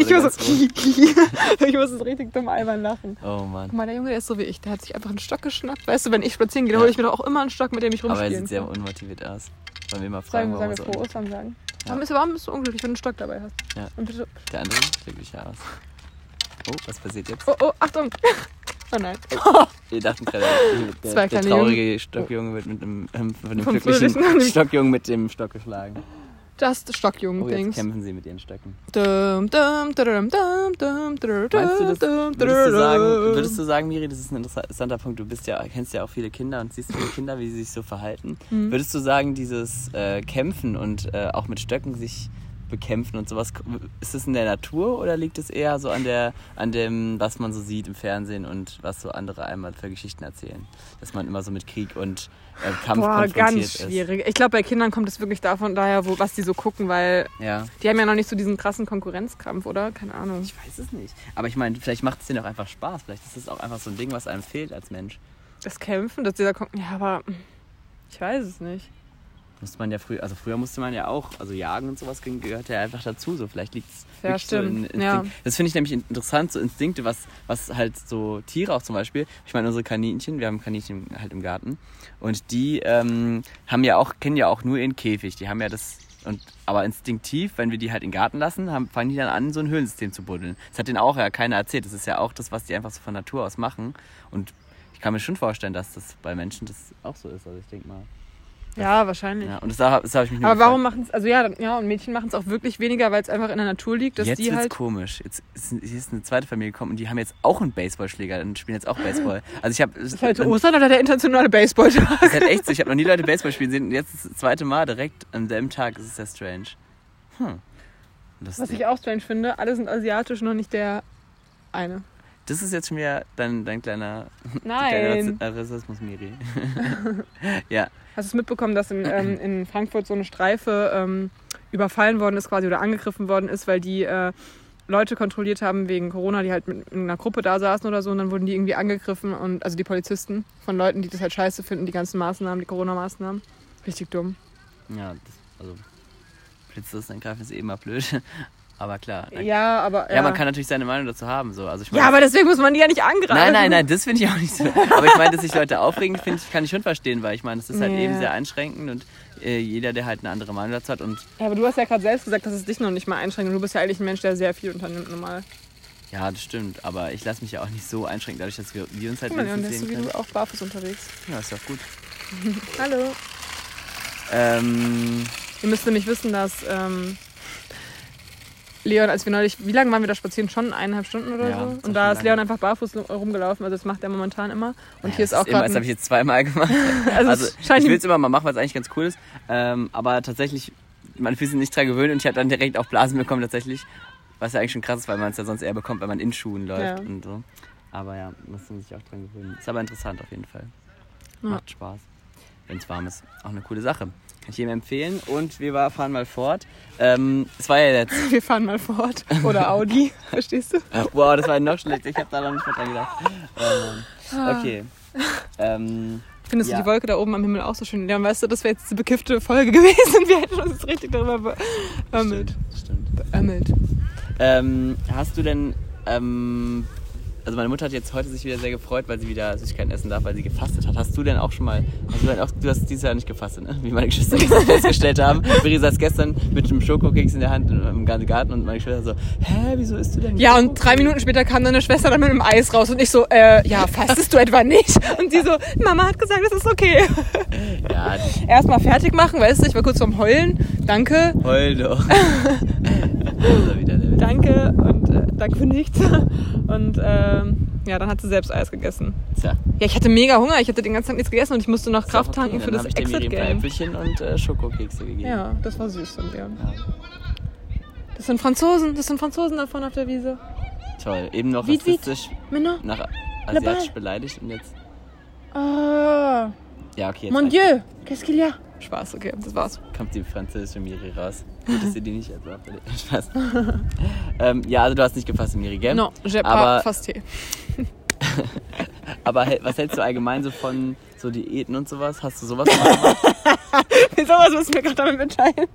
musste so richtig dumm albern lachen. Oh Mann. Guck mal, der Junge, der ist so wie ich. Der hat sich einfach einen Stock geschnappt. Weißt du, wenn ich spazieren gehe, dann hole ich mir doch auch immer einen Stock, mit dem ich Aber er sieht sehr unmotiviert aus. Wollen wir mal fragen, Sagen, sagen warum wir er so frohe Ostern sagen. Ja. Warum, bist du, warum bist du unglücklich, wenn du einen Stock dabei hast? Ja. Und bitte, Der andere sieht glücklicher aus. Oh, was passiert jetzt? oh, oh, Achtung. (laughs) Oh nein. (laughs) Wir dachten gerade, der, der traurige Stockjunge wird mit dem, ähm, von dem Vom glücklichen Stockjungen mit dem Stock geschlagen. Just Stockjungen Oh, jetzt kämpfen sie mit ihren Stöcken. Dum, dum, dum, dum, dum, dum, Meinst du das, dum, würdest, du sagen, dum. würdest du sagen, Miri, das ist ein interessanter Punkt, du bist ja, kennst ja auch viele Kinder und siehst viele Kinder, wie sie sich so verhalten. Mhm. Würdest du sagen, dieses äh, Kämpfen und äh, auch mit Stöcken sich bekämpfen und sowas, ist es in der Natur oder liegt es eher so an der, an dem, was man so sieht im Fernsehen und was so andere einmal für Geschichten erzählen? Dass man immer so mit Krieg und äh, Kampf Boah, konfrontiert ganz ist. schwierig. Ich glaube, bei Kindern kommt es wirklich davon daher, wo, was die so gucken, weil Ja. die haben ja noch nicht so diesen krassen Konkurrenzkampf, oder? Keine Ahnung. Ich weiß es nicht. Aber ich meine, vielleicht macht es denen auch einfach Spaß. Vielleicht ist es auch einfach so ein Ding, was einem fehlt als Mensch. Das Kämpfen, dass dieser Kon Ja, aber ich weiß es nicht. Musste man ja früher, also früher musste man ja auch, also jagen und sowas gehört ja einfach dazu. So vielleicht liegt es Ja, wirklich so in stimmt. Instinkt. Ja. Das finde ich nämlich interessant, so Instinkte, was, was halt so Tiere auch zum Beispiel. Ich meine, unsere Kaninchen, wir haben Kaninchen halt im Garten und die ähm, haben ja auch, kennen ja auch nur ihren Käfig. Die haben ja das und aber instinktiv, wenn wir die halt in den Garten lassen, haben, fangen die dann an, so ein Höhlensystem zu buddeln. Das hat denen auch ja keiner erzählt. Das ist ja auch das, was die einfach so von Natur aus machen. Und ich kann mir schon vorstellen, dass das bei Menschen das auch so ist. Also ich denke mal. Ja, wahrscheinlich. Ja, und das, das habe ich mich aber warum machen es, also ja, ja, und Mädchen machen es auch wirklich weniger, weil es einfach in der Natur liegt, dass jetzt die wird's halt. komisch. Jetzt ist, hier ist eine zweite Familie gekommen und die haben jetzt auch einen Baseballschläger und spielen jetzt auch Baseball. (gasps) Also ich habe Ist heute Ostern oder der internationale Baseballtag? Das ist halt echt so. Ich habe noch nie Leute Baseball spielen sehen und jetzt das zweite Mal direkt am selben Tag. Das ist sehr strange. Hm. Was Lustig. ich auch strange finde, alle sind asiatisch, nur nicht der eine. Das ist jetzt schon wieder dein, dein kleiner, (laughs) Nein. kleiner Rassismus, Miri. (laughs) ja. Hast du es mitbekommen, dass in, ähm, in Frankfurt so eine Streife ähm, überfallen worden ist quasi oder angegriffen worden ist, weil die äh, Leute kontrolliert haben wegen Corona, die halt mit in einer Gruppe da saßen oder so und dann wurden die irgendwie angegriffen und also die Polizisten von Leuten, die das halt scheiße finden, die ganzen Maßnahmen, die Corona-Maßnahmen. Richtig dumm. Ja, das, also Polizisten angreifen ist eh immer blöd. Aber klar. dann- Ja, aber. ja, man kann natürlich seine Meinung dazu haben. So. Also ich Ja, aber deswegen muss man die ja nicht angreifen. Nein, nein, nein, das finde ich auch nicht so. Aber ich meine, dass sich Leute aufregen, finde ich, kann ich schon verstehen, weil ich meine, das ist halt Ja. eben sehr einschränkend und äh, jeder, der halt eine andere Meinung dazu hat und Ja, aber du hast ja gerade selbst gesagt, dass es dich noch nicht mal einschränkt. Und du bist ja eigentlich ein Mensch, der sehr viel unternimmt normal. Ja, das stimmt. Aber ich lasse mich ja auch nicht so einschränken, dadurch, dass wir, wir uns halt Guck mal, der ist so sehen wie können. du auch barfuß unterwegs. Ja, ist doch gut. (laughs) Hallo. Ähm, Ihr müsst nämlich wissen, dass ähm, Leon, als wir neulich, wie lange waren wir da spazieren? Schon eineinhalb Stunden oder Ja, so? Und da ist lange. Leon einfach barfuß rumgelaufen. Also das macht er momentan immer. Und ja, hier ist auch immer. Das habe ich jetzt zweimal gemacht. (laughs) Also, Also, ich will es immer mal machen, weil es eigentlich ganz cool ist. Ähm, aber tatsächlich, meine Füße sind nicht dran gewöhnt und ich habe dann direkt auch Blasen bekommen tatsächlich. Was ja eigentlich schon krass ist, weil man es ja sonst eher bekommt, wenn man in Schuhen läuft Ja. und so. Aber ja, muss man sich auch dran gewöhnen. Ist aber interessant auf jeden Fall. Macht Spaß. Wenn es warm ist. Auch eine coole Sache. Kann ich jedem empfehlen. Und wir war- fahren mal fort. Ähm, es war ja jetzt. (laughs) wir fahren mal fort. Oder Audi. (laughs) Verstehst du? Wow, das war noch schlecht. Ich habe da noch nicht mehr dran gedacht. Oh Ah. Okay. Ähm, Findest Ja. du die Wolke da oben am Himmel auch so schön? Leon, weißt du, das wäre jetzt die bekiffte Folge (laughs) gewesen. Wir hätten uns jetzt richtig darüber beömmelt. stimmt. Beömmelt. Ähm, hast du denn, ähm, also meine Mutter hat jetzt heute sich wieder sehr gefreut, weil sie wieder Süßigkeiten essen darf, weil sie gefastet hat. Hast du denn auch schon mal, hast du, denn auch, du hast dieses Jahr nicht gefastet, ne? wie meine Geschwister gestern (laughs) festgestellt haben. Miri saß gestern mit einem Schokokeks in der Hand im Garten und meine Geschwister so, hä, wieso isst du denn Ja, und Schokokeks?" drei Minuten später kam deine Schwester dann mit einem Eis raus und ich so, äh, ja, fastest du etwa nicht? Und sie so, Mama hat gesagt, es ist okay. (laughs) Ja, Erstmal fertig machen, weißt du, ich war kurz vorm Heulen. Danke, heul doch. (laughs) also danke und danke für nichts. Und ähm, ja, dann hat sie selbst Eis gegessen. Tja, Ja, ich hatte mega Hunger, ich hatte den ganzen Tag nichts gegessen und ich musste noch Kraft tanken für Dann das hab ich Exit-Game. Äpfelchen und äh, Schokokekse gegeben. Ja, das war süß von dir. Ja. Das sind Franzosen, das sind Franzosen da vorne auf der Wiese. Toll, eben noch vite. rassistisch Maintenant. nach asiatisch beleidigt und jetzt. Ah, Ja, okay. Jetzt mon. Dieu, qu'est-ce qu'il y a? Spaß, okay, das war's. Kommt die französische Miri raus. Gut, dass ihr die nicht also (laughs) Spaß. ähm, ja, also du hast nicht gefasst, Miri, gell? No, j'ai Aber- pas fasté. (laughs) Aber was hältst du allgemein so von so Diäten und sowas? Hast du sowas mal gemacht? (laughs) Wieso was musst du mir gerade damit mitteilen?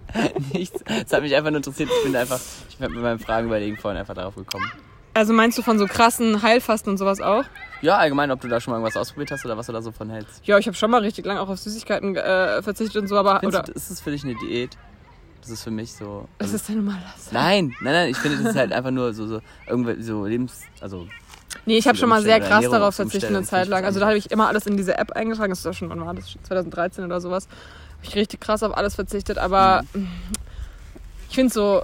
Nichts. Es hat mich einfach nur interessiert. Ich bin einfach, ich bin mit meinem Fragen überlegen vorhin einfach darauf gekommen. Also meinst du von so krassen Heilfasten und sowas auch? Ja, allgemein, ob du da schon mal irgendwas ausprobiert hast oder was du da so von hältst. Ja, ich habe schon mal richtig lange auch auf Süßigkeiten äh, verzichtet und so, aber Findest oder du, ist es für dich eine Diät? Das ist für mich so. Also, ist dein normaler nein, nein, nein, ich finde, das ist halt einfach nur so, so irgendwie so Lebens. Also, Nee, ich habe schon mal sehr krass darauf verzichtet eine Zeit lang. Also da habe ich immer alles in diese App eingetragen. Das ist doch schon, wann war das? 2013 oder sowas. Habe ich richtig krass auf alles verzichtet. Aber Mhm. ich finde so...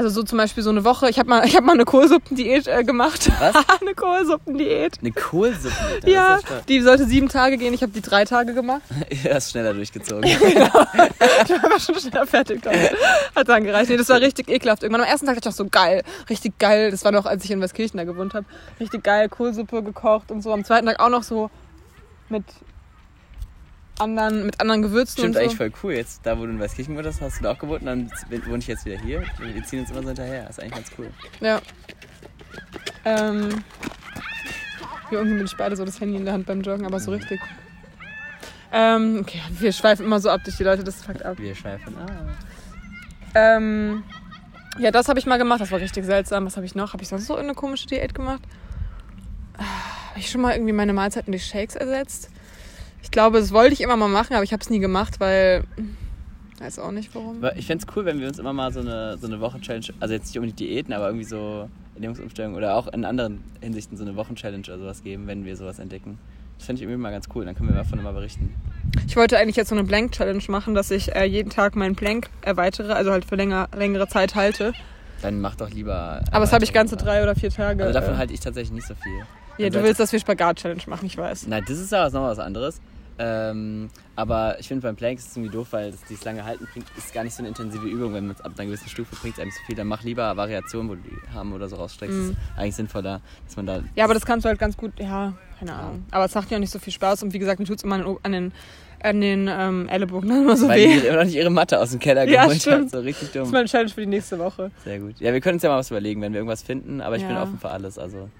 Also so zum Beispiel so eine Woche. Ich habe mal, (laughs) ich hab mal eine Kohlsuppendiät äh, gemacht. Was? (laughs) eine Kohlsuppendiät. eine Kohlsuppe. das Ja, die sollte sieben Tage gehen. Ich habe die drei Tage gemacht. (laughs) Ja, ist schneller durchgezogen. Ich war schon schneller fertig damit. Hat dann gereicht. Nee, das war richtig ekelhaft. Irgendwann am ersten Tag dachte ich auch so geil, richtig geil. Das war noch, als ich in Westkirchen da gewohnt habe. Richtig geil, Kohlsuppe gekocht und so. Am zweiten Tag auch noch so mit anderen, mit anderen Gewürzen Stimmt und so. eigentlich voll cool. Jetzt, da wo du in Weißkirchen gewohnt hast, du da auch gewohnt und dann wohne ich jetzt wieder hier. Wir ziehen uns immer so hinterher. Das ist eigentlich ganz cool. Ja. Ähm, hier unten bin ich beide so das Handy in der Hand beim Joggen, aber so richtig. Ähm, okay, wir schweifen immer so ab durch die Leute, das fuckt ab. Wir schweifen. Ah. Ähm, ja, das habe ich mal gemacht. Das war richtig seltsam. Was habe ich noch? Habe ich sonst so eine komische Diät gemacht? Habe ich schon mal irgendwie meine Mahlzeiten durch Shakes ersetzt? Ich glaube, das wollte ich immer mal machen, aber ich habe es nie gemacht, weil. Weiß auch nicht warum. Aber ich fände es cool, wenn wir uns immer mal so eine, so eine Wochen-Challenge, also jetzt nicht unbedingt Diäten, aber irgendwie so Ernährungsumstellung oder auch in anderen Hinsichten so eine Wochen-Challenge oder sowas geben, wenn wir sowas entdecken. Das fände ich irgendwie mal ganz cool. Dann können wir davon immer berichten. Ich wollte eigentlich jetzt so eine Blank-Challenge machen, dass ich äh, jeden Tag meinen Blank erweitere, also halt für länger, längere Zeit halte. Dann mach doch lieber. Aber das habe ich ganze drei oder vier Tage. Also davon äh, halte ich tatsächlich nicht so viel. Ja, du willst, dass wir Spagat-Challenge machen, ich weiß. Nein, das ist ja was- noch was anderes. Ähm, aber ich finde beim Plank ist es irgendwie doof, weil das dieses lange Halten bringt, ist gar nicht so eine intensive Übung. Wenn man es ab einer gewissen Stufe bringt, es einem zu viel, dann mach lieber Variationen, wo du die haben oder so rausstreckst. Das ist eigentlich sinnvoller, dass man da. Ja, aber das kannst du halt ganz gut, ja, keine Ahnung. Aber es macht ja auch nicht so viel Spaß und wie gesagt, mir tut es immer an den, an den, ähm, Ellenbogen (laughs) immer so weil weh. die immer noch nicht ihre Matte aus dem Keller Ja, geholt hat. stimmt. So richtig Das dumm. ist meine Challenge für die nächste Woche. Sehr gut. Ja, wir können uns ja mal was überlegen, wenn wir irgendwas finden, aber ich bin Ja. offen für alles. Also,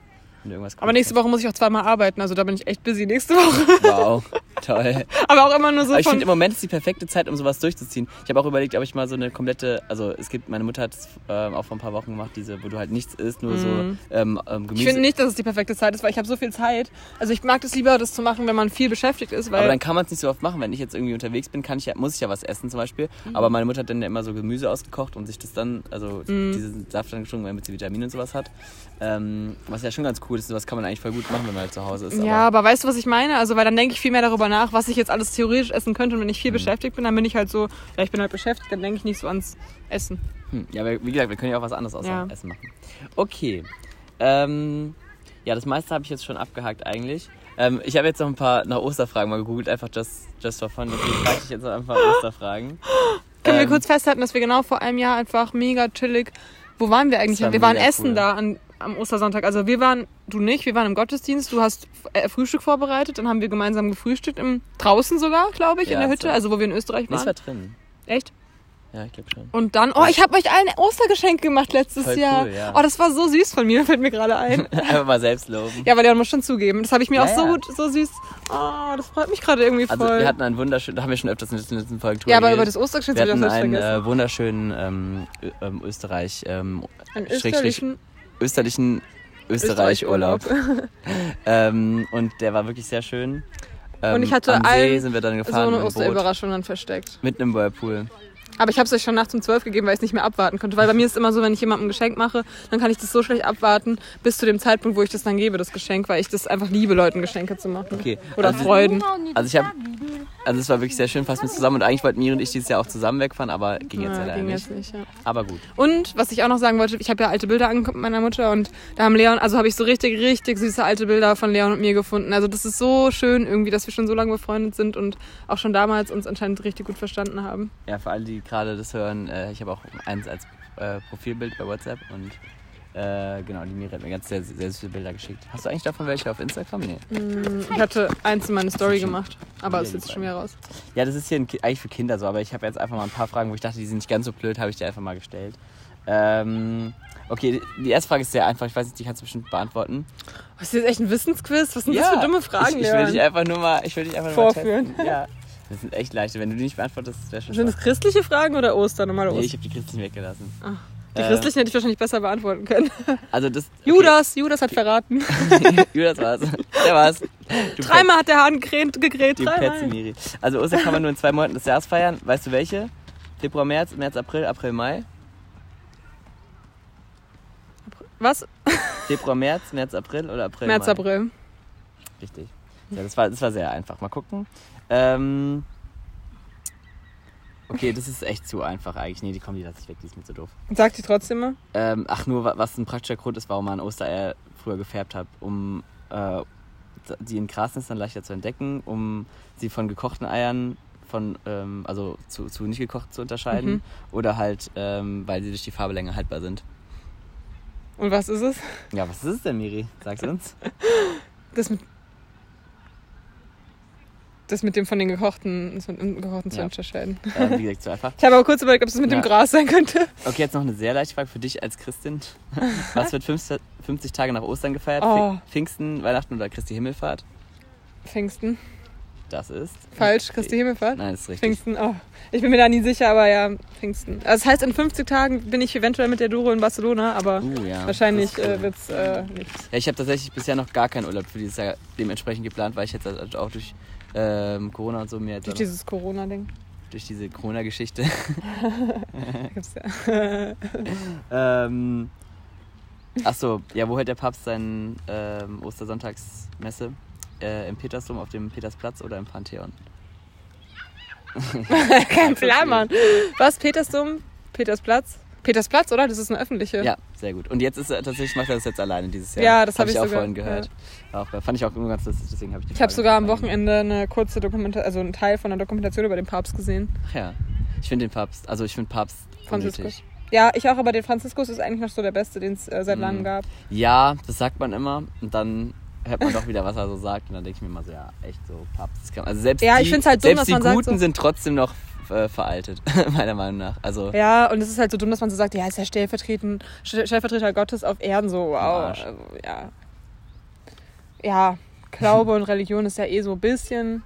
du irgendwas Aber nächste Woche muss ich auch zweimal arbeiten, also da bin ich echt busy nächste Woche. Wow, toll. (laughs) Aber auch immer nur so Aber ich finde, im Moment ist die perfekte Zeit, um sowas durchzuziehen. Ich habe auch überlegt, ob ich mal so eine komplette, also es gibt, meine Mutter hat es ähm, auch vor ein paar Wochen gemacht, diese, wo du halt nichts isst, nur so Mhm. ähm, ähm, Gemüse. Ich finde nicht, dass es die perfekte Zeit ist, weil ich habe so viel Zeit. Also ich mag das lieber, das zu machen, wenn man viel beschäftigt ist, aber dann kann man es nicht so oft machen. Wenn ich jetzt irgendwie unterwegs bin, kann ich ja, muss ich ja was essen zum Beispiel. Mhm. Aber meine Mutter hat dann ja immer so Gemüse ausgekocht und sich das dann, also diesen Saft dann geschwungen, damit sie Vitamine und sowas hat. Ähm, was ja schon ganz cool ist, sowas kann man eigentlich voll gut machen, wenn man halt zu Hause ist. ja, aber weißt du, was ich meine? Also, weil dann denke ich viel mehr darüber nach, was ich jetzt alles theoretisch essen könnte. Und wenn Mhm. ich viel beschäftigt bin, dann bin ich halt so, ja, ich bin halt beschäftigt, dann denke ich nicht so ans Essen. Hm, ja, aber wie gesagt, wir können ja auch was anderes außer Ja. Essen machen. Okay. Ähm, ja, das meiste habe ich jetzt schon abgehakt eigentlich. Ähm, ich habe jetzt noch ein paar nach Osterfragen mal gegoogelt, einfach just, just for fun. Deswegen frage ich jetzt noch ein paar Osterfragen. (gasps) Können wir Ähm, kurz festhalten, dass wir genau vor einem Jahr einfach mega chillig. Wo waren wir eigentlich? Wir waren mega essen cool. da an, am Ostersonntag. Also wir waren, du nicht, wir waren im Gottesdienst. Du hast äh, Frühstück vorbereitet, dann haben wir gemeinsam gefrühstückt im draußen sogar, glaube ich, Ja, in der das Hütte, also wo wir in Österreich waren. war drin. Echt? Ja, ich glaube schon. Und dann, oh, ich habe euch allen Ostergeschenke gemacht letztes Voll Jahr. cool, ja. Oh, das war so süß von mir, (laughs) fällt mir gerade ein. (laughs) Einfach mal selbst loben. ja, weil Leon muss schon zugeben. Das habe ich mir Ja, auch so gut, so süß. Oh, das freut mich gerade irgendwie voll. Also wir hatten einen wunderschönen, da haben wir schon öfters in den letzten Folgen drüber ja, aber über das Ostergeschenk wir hatten einen äh, wunderschönen ähm, ähm, Österreich, ähm, Einen österreichischen österlichen Österreich-Urlaub. (laughs) ähm, und der war wirklich sehr schön. Ähm, Und ich hatte am See sind wir dann so gefahren eine dem Boot, Osterüberraschung dann versteckt. mit einem Whirlpool. Aber ich habe es euch schon nachts um 12 gegeben, weil ich es nicht mehr abwarten konnte. Weil bei mir ist immer so, wenn ich jemandem ein Geschenk mache, dann kann ich das so schlecht abwarten, bis zu dem Zeitpunkt, wo ich das dann gebe, das Geschenk, weil ich das einfach liebe, Leuten Geschenke zu machen. Okay. Oder also, Freuden. Also ich habe, also es war wirklich sehr schön, fast mit zusammen. Und eigentlich wollten Miri und ich dieses Jahr auch zusammen wegfahren, aber ging jetzt Ja, leider ging nicht. jetzt nicht, ja. Aber gut. Und was ich auch noch sagen wollte, ich habe ja alte Bilder angeguckt mit meiner Mutter und da haben Leon, also habe ich so richtig, richtig süße alte Bilder von Leon und mir gefunden. Also das ist so schön irgendwie, dass wir schon so lange befreundet sind und auch schon damals uns anscheinend richtig gut verstanden haben. Ja, für alle, die gerade das hören, äh, ich habe auch eins als äh, Profilbild bei WhatsApp und Äh, genau, die Miri hat mir ganz sehr, sehr süße Bilder geschickt. Hast du eigentlich davon welche auf Instagram? Nee. Mm, Ich hatte eins in meine Story gemacht, aber wieder ist jetzt schon wieder raus. Ja, das ist hier ein, eigentlich für Kinder so, aber ich habe jetzt einfach mal ein paar Fragen, wo ich dachte, die sind nicht ganz so blöd, habe ich dir einfach mal gestellt. Ähm, okay, die- erste Frage ist sehr einfach, ich weiß nicht, die kannst du bestimmt beantworten. Was ist jetzt echt ein Wissensquiz? Was sind das für dumme Fragen, ich, ich will dich einfach nur mal, ich will dich einfach nur mal Vorführen. testen. Ja, das sind echt leichte. Wenn du die nicht beantwortest, wäre schon Sind das schwach. christliche Fragen oder Ostern? Normale Nee, Ostern? ich habe die christlichen weggelassen. Die Äh, christlichen hätte ich wahrscheinlich besser beantworten können. (laughs) Also das... okay. Judas, Judas hat verraten. (laughs) Judas war's. Der war's. Du Dreimal hat der Hahn gegräht, gegräht dreimal. Also Ostern kann man nur in zwei Monaten des Jahres feiern. Weißt du welche? Februar, März, März, April, April, Mai. Was? (laughs) Februar, März, März, April oder April, März, Mai? April. Richtig. Ja, das war, das war sehr einfach. Mal gucken. Ähm, okay, das ist echt zu einfach eigentlich. Nee, die kommen, die lasse ich weg, die ist mir zu doof. Sagt die trotzdem mal? Ähm, ach, nur wa- was ein praktischer Grund ist, warum man Ostereier früher gefärbt hat, um äh, die in Grasnestern leichter zu entdecken, um sie von gekochten Eiern von, ähm, also zu, zu nicht gekocht zu unterscheiden Mhm. oder halt, ähm, weil sie durch die Farbe länger haltbar sind. Und was ist es? Ja, was ist es denn, Miri? Sag's uns. Das mit. Das mit dem von den gekochten, das mit dem gekochten zu Ja. unterscheiden. ähm, wie gesagt, zu einfach. Ich habe aber kurz überlegt, ob es mit Ja. dem Gras sein könnte. Okay, jetzt noch eine sehr leichte Frage für dich als Christin. (laughs) Was wird 50, 50 Tage nach Ostern gefeiert? Oh. Pfing- Pfingsten, Weihnachten oder Christi Himmelfahrt? Pfingsten. Das ist. Falsch, Christi Himmelfahrt. Nein, das ist richtig. Pfingsten, oh. Ich bin mir da nie sicher, aber ja, Pfingsten. Also das heißt, in 50 Tagen bin ich eventuell mit der Doro in Barcelona, aber Uh, ja. wahrscheinlich ist cool. äh, wird's äh, nichts. Ja, ich habe tatsächlich bisher noch gar keinen Urlaub für dieses Jahr dementsprechend geplant, weil ich jetzt also auch durch ähm, Corona und so jetzt Durch dieses Corona-Ding. durch diese Corona-Geschichte. (laughs) Gibt's ja. (laughs) ähm, ach so, ja, wo hält der Papst seine ähm, Ostersonntagsmesse? Äh, Im Petersdom, auf dem Petersplatz oder im Pantheon? (laughs) Kein Plan, Mann. Was? Petersdom? Petersplatz? Petersplatz, oder? Das ist eine öffentliche. Ja, sehr gut. Und jetzt ist er tatsächlich macht er das jetzt alleine dieses Jahr. Ja, das hab ich ich auch vorhin gehört. Auch, fand ich auch immer ganz lustig, deswegen habe ich die Ich habe sogar am. Wochenende eine kurze Dokumentation, also einen Teil von einer Dokumentation über den Papst gesehen. Ach ja. Ich finde den Papst, also ich finde Papst Franziskus. unnötig. Ja, ich auch, aber den Franziskus ist eigentlich noch so der beste, den es äh, seit Mhm. langem gab. Ja, das sagt man immer und dann hört man doch wieder, was er so sagt und dann denke ich mir immer so, ja, echt so Papst. kann- Also selbst Ja, die, halt dumm, selbst dass die man sagt Guten so- sind trotzdem noch äh, veraltet, (laughs) meiner Meinung nach. Also Ja, und es ist halt so dumm, dass man so sagt, ja, ist ja stellvertretend, Stell- Stellvertreter Gottes auf Erden, so, wow. Also, ja. Ja, Glaube und Religion ist ja eh so ein bisschen.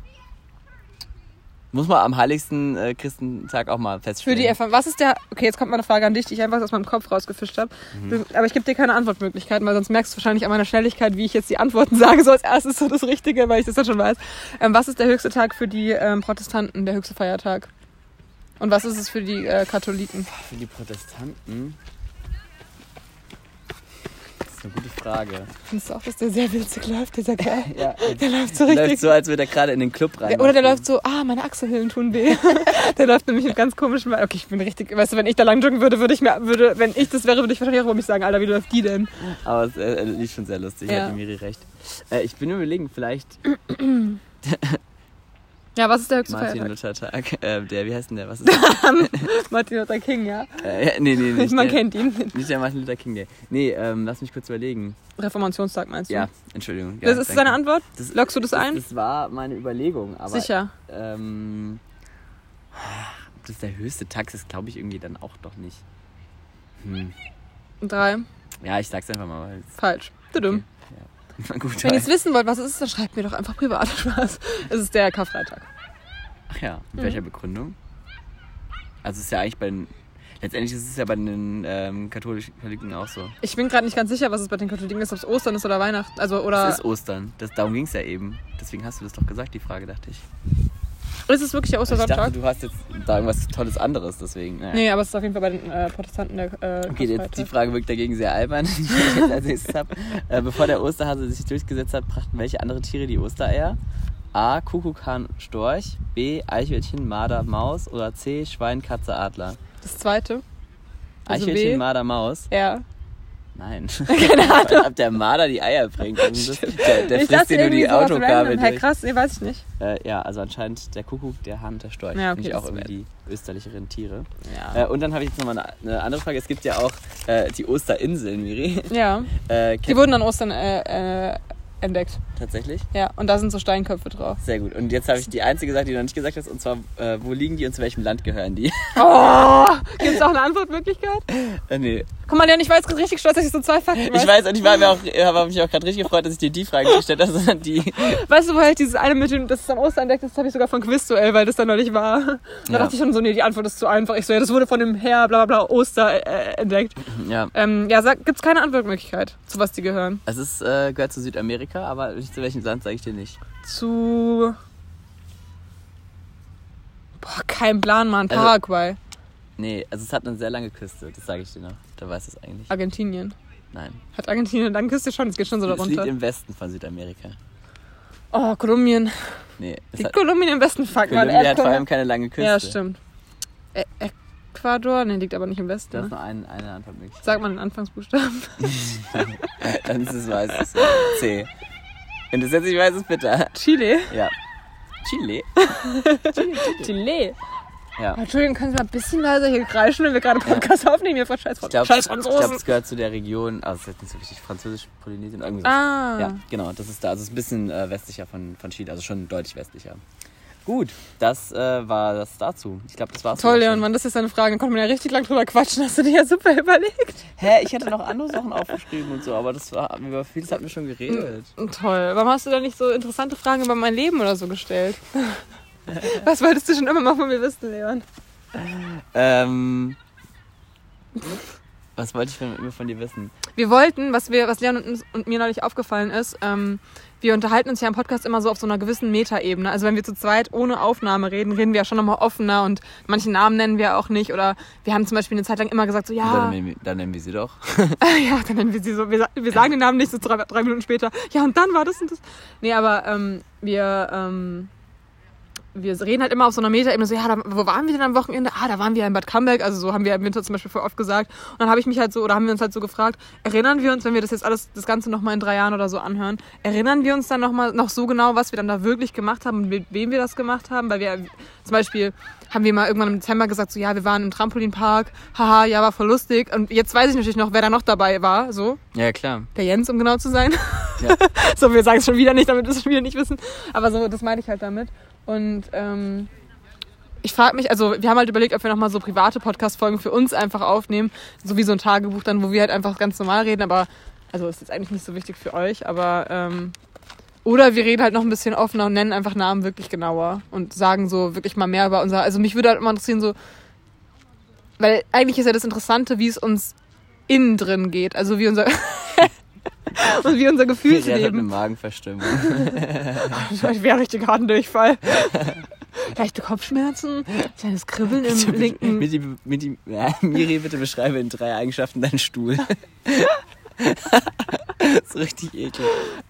muss man am heiligsten äh, Christentag auch mal Für feststellen. die Erfahrung. Was ist der. Okay, jetzt kommt mal eine Frage an dich, die ich einfach aus meinem Kopf rausgefischt habe. Mhm. Aber ich gebe dir keine Antwortmöglichkeiten, weil sonst merkst du wahrscheinlich an meiner Schnelligkeit, wie ich jetzt die Antworten (laughs) sage. So als erstes so das Richtige, weil ich das dann schon weiß. Ähm, was ist der höchste Tag für die ähm, Protestanten, der höchste Feiertag? Und was ist es für die äh, Katholiken? Für die Protestanten? Das ist eine gute Frage. Findest du auch, dass der sehr witzig läuft, dieser Kerl? (laughs) Ja, Der läuft so läuft richtig. so, als würde er gerade in den Club rein. Der, oder der läuft so, ah, meine Achselhöhlen tun weh. (laughs) der läuft nämlich mit ganz komischen. Okay, ich bin richtig, weißt du, wenn ich da lang joggen würde, würde ich mir, würde, wenn ich das wäre, würde ich wahrscheinlich auch über mich sagen, Alter, wie läuft die denn? Aber es äh, lief schon sehr lustig, Ja. hat die Miri recht. Äh, ich bin überlegen, vielleicht (clears throat) Ja, was ist der höchste Martin Feiertag? Luther Tag. (laughs) Äh, der, wie heißt denn der? Was ist (laughs) der? Martin Luther King, ja. äh, nee, nee, nicht Man der, kennt ihn. Nicht der Martin Luther King Day. Nee, ähm, lass mich kurz überlegen. Reformationstag meinst du? Ja, Entschuldigung. Ja, das ist danke. seine Antwort? Das, Lockst du das ein? Das, das war meine Überlegung, aber Sicher. ähm, ob das der höchste Tag ist, glaube ich irgendwie dann auch doch nicht. Hm. Drei. Ja, ich sag's einfach mal. Falsch. Du Gut, Wenn ihr es wissen wollt, was es ist, dann schreibt mir doch einfach privat. (laughs) Spaß. Es ist der Karfreitag. Ach ja, mit Mhm. welcher Begründung? Also es ist ja eigentlich bei den, letztendlich ist es ja bei den ähm, katholischen Katholiken auch so. Ich bin gerade nicht ganz sicher, was es bei den Katholiken ist, ob es Ostern ist oder Weihnachten. Also, oder. Es ist Ostern. Das, darum ging es ja eben. Deswegen hast du das doch gesagt, die Frage, dachte ich. Ist es wirklich der Also ich dachte, Ostersonntag? du hast jetzt da irgendwas Tolles anderes, deswegen. Naja. Nee, aber es ist auf jeden Fall bei den äh, Protestanten der äh, Okay, jetzt die. Frage wirkt dagegen sehr albern, (laughs) die ich jetzt als nächstes habe. Äh, bevor der Osterhase sich durchgesetzt hat, brachten welche andere Tiere die Ostereier? A. Kuckuck, Hahn, Storch. B. Eichhörnchen, Marder, Maus. Oder C. Schwein, Katze, Adler. Das zweite. Also Eichhörnchen, B. Marder, Maus. Ja. Nein. (laughs) Keine (laughs) Ahnung. Ob der Marder die Eier bringt. Das, der der Ich frisst dir nur die Autokabel. Hey, krass, nee, weiß ich nicht. Äh, ja, also anscheinend der Kuckuck, der Hahn, der Storch. Ja, okay, Finde ich auch irgendwie die österlicheren Tiere. Ja. Äh, und dann habe ich jetzt nochmal eine, eine andere Frage. Es gibt ja auch äh, die Osterinseln, Miri. ja. (laughs) Äh, Die wurden an Ostern äh, äh, entdeckt. tatsächlich? Ja, und da sind so Steinköpfe drauf. Sehr gut. Und jetzt habe ich die einzige Sache, die du noch nicht gesagt hast, und zwar, äh, wo liegen die und zu welchem Land gehören die? Oh, gibt es auch eine Antwortmöglichkeit? äh, nee. Guck mal, Leon, ich war jetzt richtig stolz, dass ich so zwei Fakten Ich weiß, und ich war mir auch, habe mich auch gerade richtig gefreut, dass ich dir die Frage gestellt habe, sondern die. Weißt du, wo halt dieses eine mit dem, das ist am Ostern entdeckt, das habe ich sogar von Quizduell, weil das dann noch nicht war. Da Ja. dachte ich schon so, nee, die Antwort ist zu einfach. Ich so, ja, das wurde von dem Herr, bla bla bla, Oster äh, entdeckt. Ja. Ähm, ja, sag, gibt's keine Antwortmöglichkeit, zu was die gehören. Es ist, äh, gehört zu Südamerika, aber zu welchem Land sage ich dir nicht. Zu. Boah, kein Plan, Mann. Also- Paraguay, Nee, also es hat eine sehr lange Küste, das sage ich dir noch. Da weißt du es eigentlich. Argentinien. Nein. Hat Argentinien eine lange Küste schon? Es geht schon so Es liegt darunter. im Westen von Südamerika. Oh, Kolumbien. Nee, es hat, Kolumbien im Westen? Fuck, Mann. Kolumbien hat vor allem keine lange Küste. Ja, stimmt. Ä Ecuador? Ne, liegt aber nicht im Westen. Da ist Ne? nur ein, eine Antwortmöglichkeit. Sag mal den Anfangsbuchstaben. (laughs) Dann ist es weißes C. Wenn du es jetzt nicht weißt, ist bitter. Chile. Ja. Chile? (laughs) Chile. Ja. Entschuldigung, können Sie mal ein bisschen leiser hier kreischen, wenn wir gerade Podcast aufnehmen? Hier von Scheiß, Ich glaube, Scheiß ich glaub, es gehört zu der Region, also es ist jetzt nicht so richtig französisch, Polynesien, irgendwie so. Ah. Ja, genau, das ist da. Also es ist ein bisschen äh, westlicher von, von Chile, also schon deutlich westlicher. Gut, das äh, war das dazu. Ich glaube, das war's. Toll, Leon. Mann, das ist eine Frage. Da konnte man ja richtig lang drüber quatschen. Hast du dir ja super (laughs) überlegt. Hä, ich hätte noch andere Sachen aufgeschrieben und so, aber das war, über vieles hatten wir schon geredet. Toll. Warum hast du da nicht so interessante Fragen über mein Leben oder so gestellt? (laughs) Was wolltest du schon immer mal von mir wissen, Leon? Ähm. Was wollte ich von, von dir wissen? Wir wollten, was, wir, was Leon und, und mir neulich aufgefallen ist, ähm, wir unterhalten uns ja im Podcast immer so auf so einer gewissen Metaebene. Also wenn wir zu zweit ohne Aufnahme reden, reden wir ja schon nochmal offener und manche Namen nennen wir auch nicht. Oder wir haben zum Beispiel eine Zeit lang immer gesagt, so ja, Dann, nennen wir, dann nennen wir sie doch. (laughs) ja, dann nennen wir sie so, wir, wir sagen den Namen nicht so drei, drei Minuten später. Ja, und dann war das und das. Nee, aber ähm, wir, ähm, wir reden halt immer auf so einer Metaebene, so, ja, da, wo waren wir denn am Wochenende? Ah, da waren wir in Bad Camberg, also so haben wir im Winter zum Beispiel voll oft gesagt. Und dann habe ich mich halt so, oder haben wir uns halt so gefragt, erinnern wir uns, wenn wir das jetzt alles, das Ganze nochmal in drei Jahren oder so anhören, erinnern wir uns dann nochmal noch so genau, was wir dann da wirklich gemacht haben und mit wem wir das gemacht haben? Weil wir zum Beispiel haben wir mal irgendwann im Dezember gesagt, so, ja, wir waren im Trampolinpark, haha, ja, war voll lustig. Und jetzt weiß ich natürlich noch, wer da noch dabei war, so. Ja, klar. Der Jens, um genau zu sein. Ja. (laughs) so, wir sagen es schon wieder nicht, damit wir es schon wieder nicht wissen. Aber so, das meine ich halt damit. Und ähm, ich frage mich, also wir haben halt überlegt, ob wir nochmal so private Podcast-Folgen für uns einfach aufnehmen. So wie so ein Tagebuch dann, wo wir halt einfach ganz normal reden. Aber, also ist jetzt eigentlich nicht so wichtig für euch, aber... Ähm, oder wir reden halt noch ein bisschen offener und nennen einfach Namen wirklich genauer und sagen so wirklich mal mehr über unser. Also mich würde halt immer interessieren, so. Weil eigentlich ist ja das Interessante, wie es uns innen drin geht. Also wie unser. (laughs) (laughs) und wie unser Sie hat eine Gefühlsleben. Magenverstimmung. (laughs) Ich wäre richtig harten Durchfall. Leichte (laughs) Kopfschmerzen, kleines Kribbeln im linken. Mit die, mit die, ja, Miri, bitte beschreibe in drei Eigenschaften deinen Stuhl. das ist richtig eklig.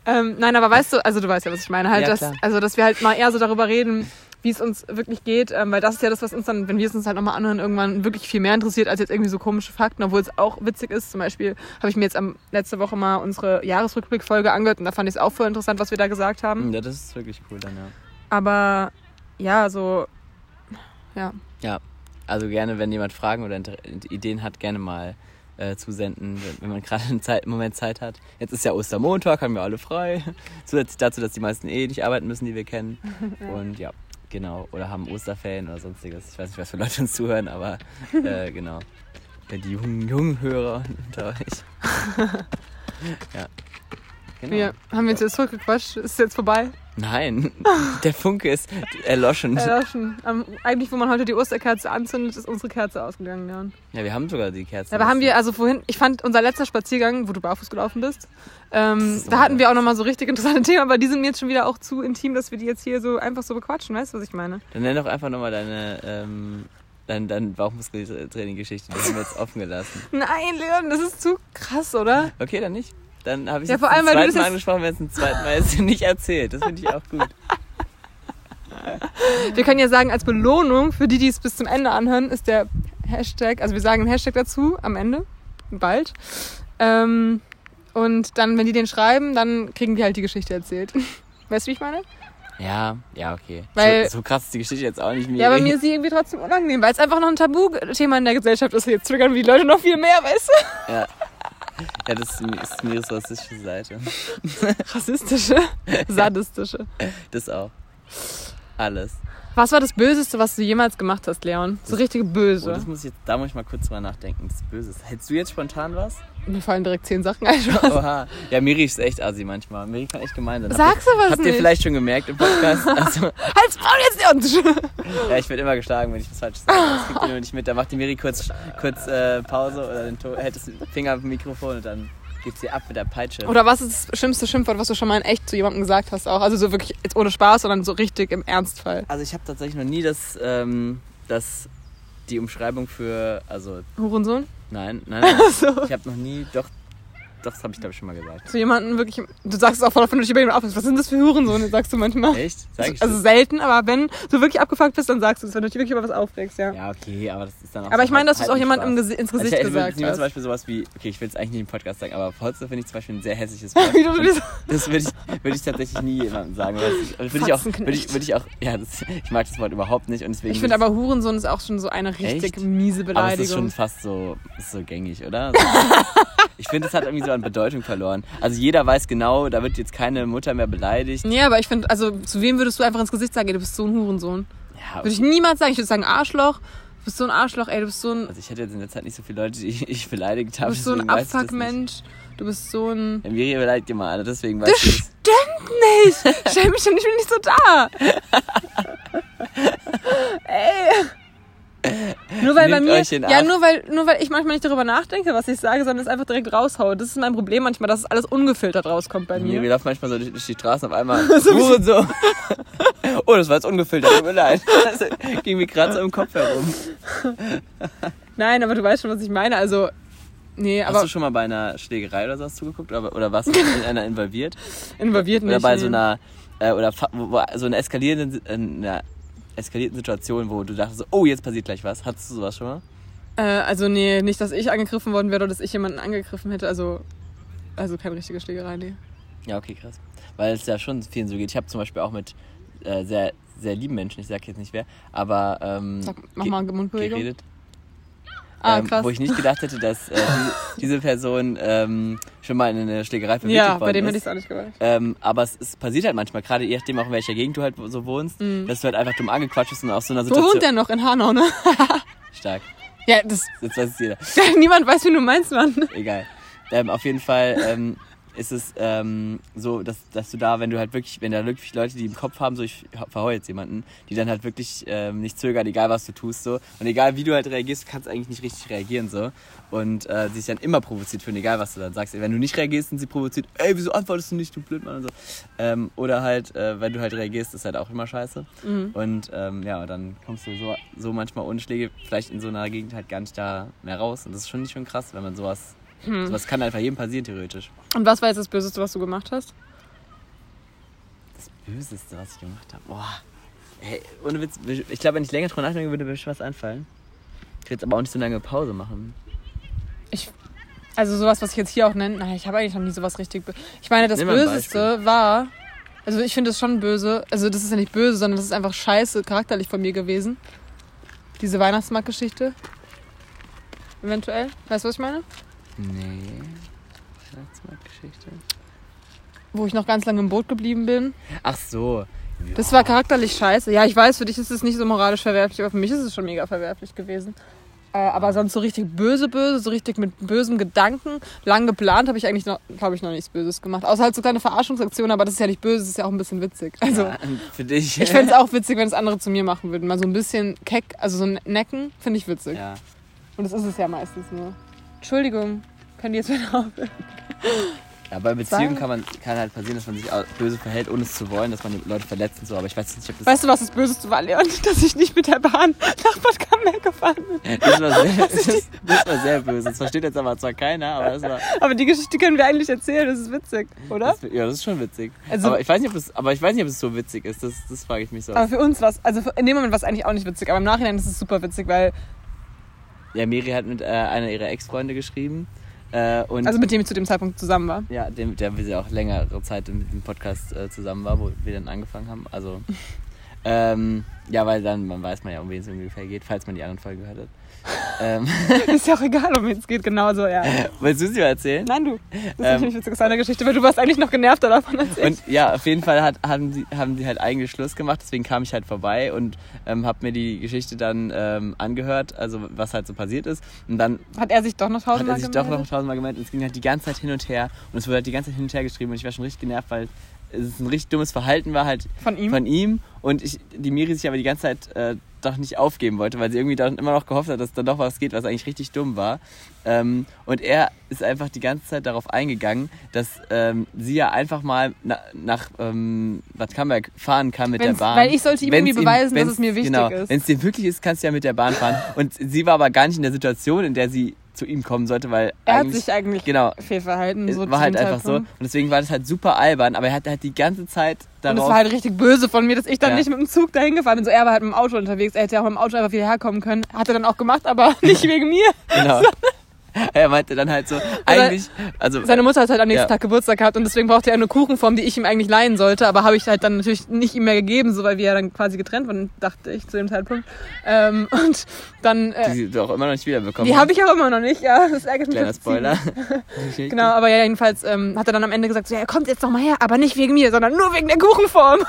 Ähm, nein, aber weißt du, also du weißt ja, was ich meine. Halt, Ja, dass, also, dass wir halt mal eher so darüber reden, wie es uns wirklich geht, ähm, weil das ist ja das, was uns dann, wenn wir es uns halt nochmal anhören, irgendwann wirklich viel mehr interessiert, als jetzt irgendwie so komische Fakten, obwohl es auch witzig ist. Zum Beispiel habe ich mir jetzt am, letzte Woche mal unsere Jahresrückblickfolge angehört und da fand ich es auch voll interessant, was wir da gesagt haben. Ja, das ist wirklich cool dann, ja. Aber ja, so, ja. Ja, also gerne, wenn jemand Fragen oder Ideen hat, gerne mal äh, zusenden, wenn, wenn man gerade einen Zeit, Moment Zeit hat. Jetzt ist ja Ostermontag, haben wir alle frei. (laughs) Zusätzlich dazu, dass die meisten eh nicht arbeiten müssen, die wir kennen. (laughs) Und ja, genau. Oder haben Osterferien oder sonstiges. Ich weiß nicht, was für Leute uns zuhören, aber äh, (laughs) genau. Ja, die jungen, jungen Hörer unter euch. (laughs) ja. Genau. Wir haben jetzt jetzt zurückgequatscht, ist jetzt vorbei. Nein, (laughs) der Funke ist erloschen. Erloschen. Ähm, eigentlich, wo man heute die Osterkerze anzündet, ist unsere Kerze ausgegangen, Leon. Ja, wir haben sogar die Kerzen. Aber haben wir, also vorhin, ich fand unser letzter Spaziergang, wo du barfuß gelaufen bist, ähm, ist da hatten so- wir auch nochmal so richtig interessante Themen, aber die sind mir jetzt schon wieder auch zu intim, dass wir die jetzt hier so einfach so bequatschen, weißt du, was ich meine? Dann nenn doch einfach nochmal deine, ähm, dein, dein Bauchmuskeltraining-Geschichte. Die haben wir jetzt offen gelassen. (laughs) Nein, Leon, das ist zu krass, oder? Okay, dann nicht. Dann habe ich Ja, es vor allem, zum zweiten Mal angesprochen, wenn es zum zweiten Mal jetzt nicht erzählt. Das finde ich auch gut. Wir können ja sagen, als Belohnung für die, die es bis zum Ende anhören, ist der Hashtag, also wir sagen einen Hashtag dazu am Ende, bald. Ähm, und dann, wenn die den schreiben, dann kriegen die halt die Geschichte erzählt. (laughs) Weißt du, wie ich meine? Ja, ja, okay. Weil- so, so krass ist die Geschichte jetzt auch nicht mehr. Ja, aber mir ist sie irgendwie trotzdem unangenehm, weil es einfach noch ein Tabuthema in der Gesellschaft ist. Jetzt triggern die Leute noch viel mehr, weißt du? Ja, (laughs) ja das ist, Miris rassistische Seite. Rassistische, (laughs) sadistische. Das auch. Alles. Was war das Böseste, was du jemals gemacht hast, Leon? So richtig Oh, böse. das muss ich jetzt, da muss ich mal kurz drüber nachdenken. Das Böse. Hättest du jetzt spontan was? Mir fallen direkt zehn Sachen ein. (laughs) Oha. Ja, Miri ist echt assi manchmal. Miri kann echt gemein sein. Habt Sag's aber ihr, Habt ihr nicht. vielleicht schon gemerkt im Podcast? (laughs) Also, Halt's Maul jetzt, Leon! (laughs) ja, ich werde immer geschlagen, wenn ich was falsch sage. Das kriegt ihr nur nicht mit. Da macht die Miri kurz, kurz äh, Pause oder den to hält das Finger auf dem Mikrofon und dann geht sie ab mit der Peitsche. Oder was ist das schlimmste Schimpfwort, was du schon mal in echt zu jemandem gesagt hast? Auch? Also so wirklich jetzt ohne Spaß, sondern so richtig im Ernstfall. Also ich habe tatsächlich noch nie das, ähm, das, die Umschreibung für, also Hurensohn? nein, nein, (laughs) nein. So. ich habe noch nie, doch, das habe ich glaube ich schon mal gesagt. Zu jemandem wirklich, du sagst es auch voll, wenn du dich über jemanden aufregst. Was sind das für Hurensohn? Sagst du manchmal. Echt? Sag ich Also das? selten, aber wenn du wirklich abgefuckt bist, dann sagst du es, wenn du dich wirklich über was aufregst, ja. Ja, okay, aber das ist dann auch Aber so ich meine, dass du es auch halb jemandem. Gesi ins Also Gesicht ich, ich gesagt zum hast. Beispiel sowas wie, okay, ich will es eigentlich nicht im Podcast sagen, aber Fotze finde ich zum Beispiel ein sehr hässliches (laughs) Wort. Das würde ich, würde ich tatsächlich nie jemandem sagen. also Würde ich auch, würde ich, würde ich auch, ja, das, ich mag das Wort überhaupt nicht und deswegen. ich finde aber Hurensohn ist auch schon so eine richtig Echt? miese aber es ist schon Beleidigung. fast so, ist so gängig, oder? (laughs) ich finde, es hat irgendwie so an Bedeutung verloren. Also jeder weiß genau, da wird jetzt keine Mutter mehr beleidigt. Nee, aber ich finde, also zu wem würdest du einfach ins Gesicht sagen, ey, du bist so ein Hurensohn? Ja, Würde ich niemals sagen. Ich würde sagen, Arschloch. Du bist so ein Arschloch, ey, du bist so ein, also ich hätte jetzt in der Zeit nicht so viele Leute, die ich beleidigt habe. du bist so ein. Abfuck-Mensch. Du bist so ein. Ja, Miri beleidigt immer alle, deswegen weiß Das ich das. stimmt nicht! (laughs) Stell mich schon, ich bin nicht so da! (laughs) Ey! Nur weil bei Nehmt mir. euch in Ja, nur weil, nur weil ich manchmal nicht darüber nachdenke, was ich sage, sondern es einfach direkt raushaue. Das ist mein Problem manchmal, dass es alles ungefiltert rauskommt bei Mir mir. laufen manchmal so durch durch die Straßen auf einmal. (laughs) Hure so. (laughs) oh, das war jetzt ungefiltert, tut mir leid. (laughs) Das ging mir gerade so im Kopf herum. Nein, aber du weißt schon, was ich meine. Also, nee, Hast aber du schon mal bei einer Schlägerei oder sowas zugeguckt? Oder, oder warst du in einer involviert? involviert nicht. Oder bei nee. so einer, äh, oder wo, wo, so einer eskalierenden, äh, einer eskalierten Situation, wo du dachtest, oh, jetzt passiert gleich was. Hattest du sowas schon mal? Äh, also, nee, nicht, dass ich angegriffen worden wäre oder dass ich jemanden angegriffen hätte. Also, also keine richtige Schlägerei, nee. Ja, okay, krass. Weil es ja schon vielen so geht. Ich habe zum Beispiel auch mit äh, sehr, sehr lieben Menschen, ich sag jetzt nicht wer, aber ähm, Sag, mach mal Mundbewegung. geredet. Ah, ähm. Wo ich nicht gedacht hätte, dass äh, diese, Person ähm, schon mal in eine Schlägerei verwickelt Ja, worden bei dem ist. hätte ich es auch nicht gewollt. Ähm, aber es, es passiert halt manchmal, gerade je nachdem auch in welcher Gegend du halt so wohnst, dass du halt einfach dumm angequatscht bist und aus so einer Mhm. Wo Situation... wohnt der noch? In Hanau, ne? (laughs) Stark. Ja, das. Jetzt weiß es jeder. (laughs) Niemand weiß, wie du meinst, Mann. Egal. Ähm, auf jeden Fall ähm, ist es ähm, so, dass, dass du da, wenn du halt wirklich, wenn da wirklich Leute, die im Kopf haben, so ich verheue jetzt jemanden, die dann halt wirklich ähm, nicht zögern, egal was du tust so. Und egal wie du halt reagierst, du kannst eigentlich nicht richtig reagieren so. Und äh, sich dann immer provoziert fühlen, egal was du dann sagst. Wenn du nicht reagierst, sind sie provoziert, ey, wieso antwortest du nicht, du Blödmann und so. Ähm, oder halt, äh, wenn du halt reagierst, ist halt auch immer scheiße. Und ähm, ja, dann kommst du so, so manchmal ohne Schläge vielleicht in so einer Gegend halt gar nicht da mehr raus. Und das ist schon nicht schon krass, wenn man sowas. Sowas kann einfach jedem passieren, theoretisch. Und was war jetzt das Böseste, was du gemacht hast? Das Böseste, was ich gemacht habe. Boah. Hey, ohne Witz, ich glaube, wenn ich länger drüber nachdenke, würde mir schon was einfallen. Ich will jetzt aber auch nicht so lange Pause machen. Ich. Also sowas, was ich jetzt hier auch nenne. Nein, ich habe eigentlich noch nie sowas richtig. Ich meine, das Böseste war. Also ich finde es schon böse. Also das ist ja nicht böse, sondern das ist einfach scheiße charakterlich von mir gewesen. Diese Weihnachtsmarktgeschichte. Eventuell. Weißt du, was ich meine? Nee. Weihnachtsmarktgeschichte. Wo ich noch ganz lange im Boot geblieben bin. Ach so. Das war charakterlich scheiße. Ja, ich weiß, für dich ist es nicht so moralisch verwerflich, aber für mich ist es schon mega verwerflich gewesen. Äh, aber sonst so richtig böse, böse, so richtig mit bösem Gedanken, lang geplant, habe ich eigentlich, noch, glaube ich, noch nichts Böses gemacht. Außer halt so kleine Verarschungsaktionen, aber das ist ja nicht böse, das ist ja auch ein bisschen witzig. Also, Ja, für dich. ich fände es auch witzig, wenn es andere zu mir machen würden. Mal so ein bisschen keck, also so ein Necken, finde ich witzig. Ja. Und das ist es ja meistens nur. Entschuldigung, können die jetzt wieder aufhören? Ja, bei Beziehungen kann, man, kann halt passieren, dass man sich böse verhält, ohne es zu wollen, dass man die Leute verletzt und so. Aber ich weiß nicht, ob das. Weißt du, was das Böseste war, Leon? Dass ich nicht mit der Bahn nach Bad Camberg gefahren bin. (laughs) Das war, sehr, das, das war sehr böse. Das versteht jetzt aber zwar keiner, aber das war. (laughs) Aber die Geschichte können wir eigentlich erzählen, das ist witzig, oder? Das, ja, das ist schon witzig. Also- aber, ich weiß nicht, ob es, aber ich weiß nicht, ob es so witzig ist. Das, das frage ich mich so. Aber für uns war es, also in dem Moment war es eigentlich auch nicht witzig, aber im Nachhinein ist es super witzig, weil Ja, Miri hat mit äh, einer ihrer Ex-Freunde geschrieben. Äh, und Also mit dem ich zu dem Zeitpunkt zusammen war. ja, dem, der wir auch längere Zeit mit dem Podcast äh, zusammen war, wo wir dann angefangen haben. Also, (laughs) ähm, ja, weil dann man weiß man ja, um wen es ungefähr geht, falls man die anderen Folgen gehört hat. Ähm, (laughs) Ist ja auch egal, um wen es geht, genauso, ja. (laughs) willst du sie mal erzählen? Nein, du. Das ist Ähm. natürlich witzig aus deiner Geschichte, weil du warst eigentlich noch genervter davon als ich. Und ja, auf jeden Fall hat, haben, sie, haben sie halt eigentlich Schluss gemacht, deswegen kam ich halt vorbei und ähm, habe mir die Geschichte dann ähm, angehört, also was halt so passiert ist. Und dann Hat er sich doch noch hat tausendmal er sich doch noch gemeldet? tausendmal gemeldet und es ging halt die ganze Zeit hin und her und es wurde halt die ganze Zeit hin und her geschrieben und ich war schon richtig genervt, weil es ein richtig dummes Verhalten war halt Von ihm? von ihm und ich, die Miri sich aber die ganze Zeit äh, doch nicht aufgeben wollte, weil sie irgendwie dann immer noch gehofft hat, dass dann doch was geht, was eigentlich richtig dumm war. Ähm, und er ist einfach die ganze Zeit darauf eingegangen, dass ähm, sie ja einfach mal na, nach ähm, Bad Camberg fahren kann mit Wenn's- der Bahn. weil ich sollte ihm Wenn's irgendwie beweisen, dass wenn's- es mir wichtig genau, ist. Wenn es dir wirklich ist, kannst du ja mit der Bahn fahren. Und sie war aber gar nicht in der Situation, in der sie zu ihm kommen sollte, weil Er hat sich eigentlich genau, fehlverhalten. So war halt einfach so. Und deswegen war das halt super albern, aber er hat halt die ganze Zeit Und darauf es war halt richtig böse von mir, dass ich dann Ja. nicht mit dem Zug dahin gefahren bin. So, er war halt mit dem Auto unterwegs. Er hätte ja auch mit dem Auto einfach wieder herkommen können. Hat er dann auch gemacht, aber (laughs) nicht wegen mir. Genau. (laughs) (laughs) er meinte dann halt so, eigentlich, also Seine Mutter hat halt am nächsten Ja. Tag Geburtstag gehabt und deswegen brauchte er eine Kuchenform, die ich ihm eigentlich leihen sollte. Aber habe ich halt dann natürlich nicht ihm mehr gegeben, so weil wir ja dann quasi getrennt waren, dachte ich zu dem Zeitpunkt. Ähm, (laughs) und dann, äh, die du auch immer noch nicht wiederbekommen die habe ich auch immer noch nicht, ja. Das ärgert mich Kleiner. Spoiler. (laughs) Genau, aber ja, jedenfalls ähm, hat er dann am Ende gesagt, so, ja, er kommt jetzt noch mal her, aber nicht wegen mir, sondern nur wegen der Kuchenform.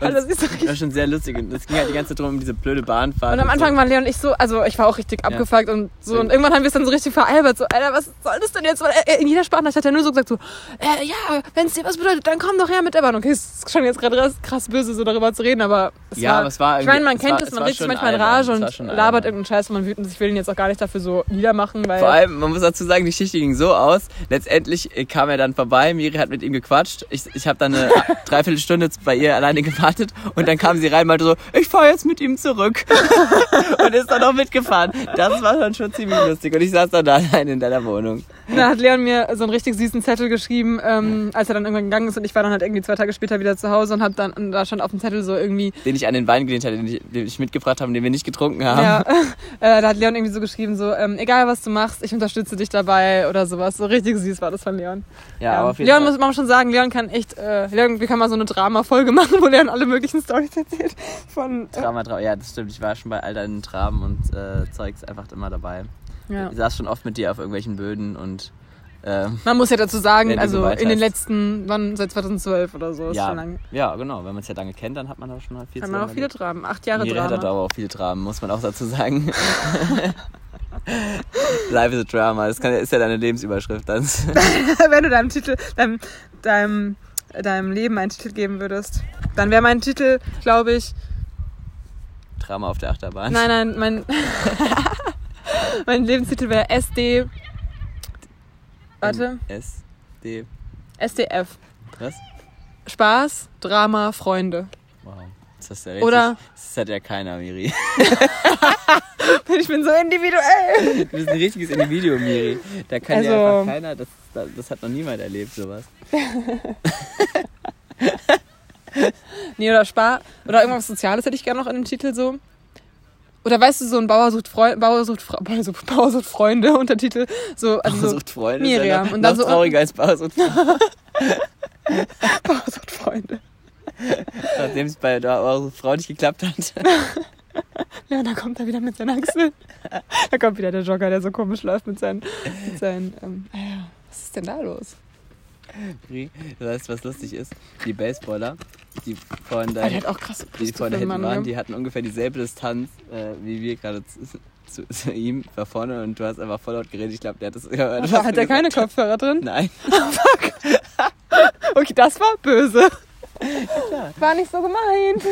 Also das ist so Das war richtig. schon sehr lustig und es ging halt die ganze Zeit drum um diese blöde Bahnfahrt. Und am Anfang so. waren Leon und ich so, also ich war auch richtig abgefuckt und so. Und irgendwann haben wir es dann so richtig veralbert, so, Alter, was soll das denn jetzt? Weil in jeder Sprachnachricht hat er nur so gesagt, so, äh, ja, wenn es dir was bedeutet, dann komm doch her mit der Bahn. Okay, es ist schon jetzt gerade krass, böse, so darüber zu reden, aber es Ja, war, aber es war ich meine, man kennt es, man regt sich manchmal in Rage und labert irgendeinen Scheiß, wo man wütend ist. Ich will ihn jetzt auch gar nicht dafür so niedermachen, weil... Vor allem, man muss dazu sagen, die Geschichte ging so aus. Letztendlich äh, kam er dann vorbei, Miri hat mit ihm gequatscht. Ich, ich habe dann eine (laughs) Dreiviertelstunde bei ihr alleine gewartet und dann kam sie rein und meinte so, ich fahre jetzt mit ihm zurück. (laughs) und ist dann auch mitgefahren. Das war dann schon ziemlich lustig. Und ich saß dann da allein in deiner Wohnung. Da hat Leon mir so einen richtig süßen Zettel geschrieben, ähm, als er dann irgendwann gegangen ist und ich war dann halt irgendwie zwei Tage später wieder zu Hause und hab dann, und da stand auf dem Zettel so irgendwie, Den ich an den Wein gelehnt hatte, den ich, den ich mitgebracht habe, den wir nicht getrunken haben. ja, (laughs) äh, da hat Leon irgendwie so geschrieben, so, ähm, egal was du machst, ich unterstütze dich dabei oder sowas. So richtig süß war das von Leon. Ja, aber auf jeden Leon Fall. muss man schon sagen, Leon kann echt, äh, Leon, wir können mal so eine Drama-Folge (laughs) machen, wo Leon alle möglichen Storys erzählt. Von, äh, Drama, Drama. Ja, das stimmt. Ich war schon bei all deinen Traben und äh, Zeugs einfach immer dabei. Ja. Ich saß schon oft mit dir auf irgendwelchen Böden und ähm, Man muss ja dazu sagen, also in den letzten, wann, seit 2012 oder so, ist ja, schon lange. ja, genau. Wenn man es ja lange kennt, dann hat man auch schon mal viel Hat man auch viele. Dramen, acht Jahre Miri hat Drama. aber auch viele Dramen, muss man auch dazu sagen. (laughs) Life is a Drama, das kann, ist ja deine Lebensüberschrift. Dann. (laughs) wenn du deinem Titel, deinem, deinem, deinem Leben einen Titel geben würdest, dann wäre mein Titel, glaube ich, Drama auf der Achterbahn. nein, nein, mein, (laughs) (laughs) mein Lebenstitel wäre SD, warte, S, D, SDF. was? Spaß, Drama, Freunde. Wow. Das, ist ja richtig, Oder- das hat ja keiner, Miri. (laughs) Ich bin so individuell. Du bist ein richtiges Individuum, Miri. Da kann ja Also- einfach keiner, das, das hat noch niemand erlebt, sowas. (laughs) Nee, oder Spar, oder irgendwas Soziales hätte ich gerne noch in dem Titel so. Oder weißt du, so ein Bauer sucht, Freu Bauer sucht, Fra Bauer sucht, (laughs) Bauer sucht Freunde, Untertitel. So, also Bauer sucht Freunde. Miriam. Und dann so- trauriger als Bauer sucht Freunde. (laughs) Bauer sucht Freunde. Nachdem es bei der Bauer sucht Frau nicht geklappt hat. (laughs) Ja, da kommt er wieder mit seinen Achseln. Da kommt wieder der Jogger, der so komisch läuft mit seinen. Mit seinen ähm, ah was ist denn da los? Du weißt, was lustig ist? Die Baseballer, die vorhin Ah, da, der hat auch krasse die Brüste vorhin hinten Mann, waren, ne? die hatten ungefähr dieselbe Distanz äh, wie wir gerade zu, zu, (laughs) zu ihm da vorne und du hast einfach voll laut geredet. Ich glaube, der hat das (laughs) gehört. was Hat du er keine. Kopfhörer drin? Nein. (laughs) Okay, das war böse. War nicht so gemeint.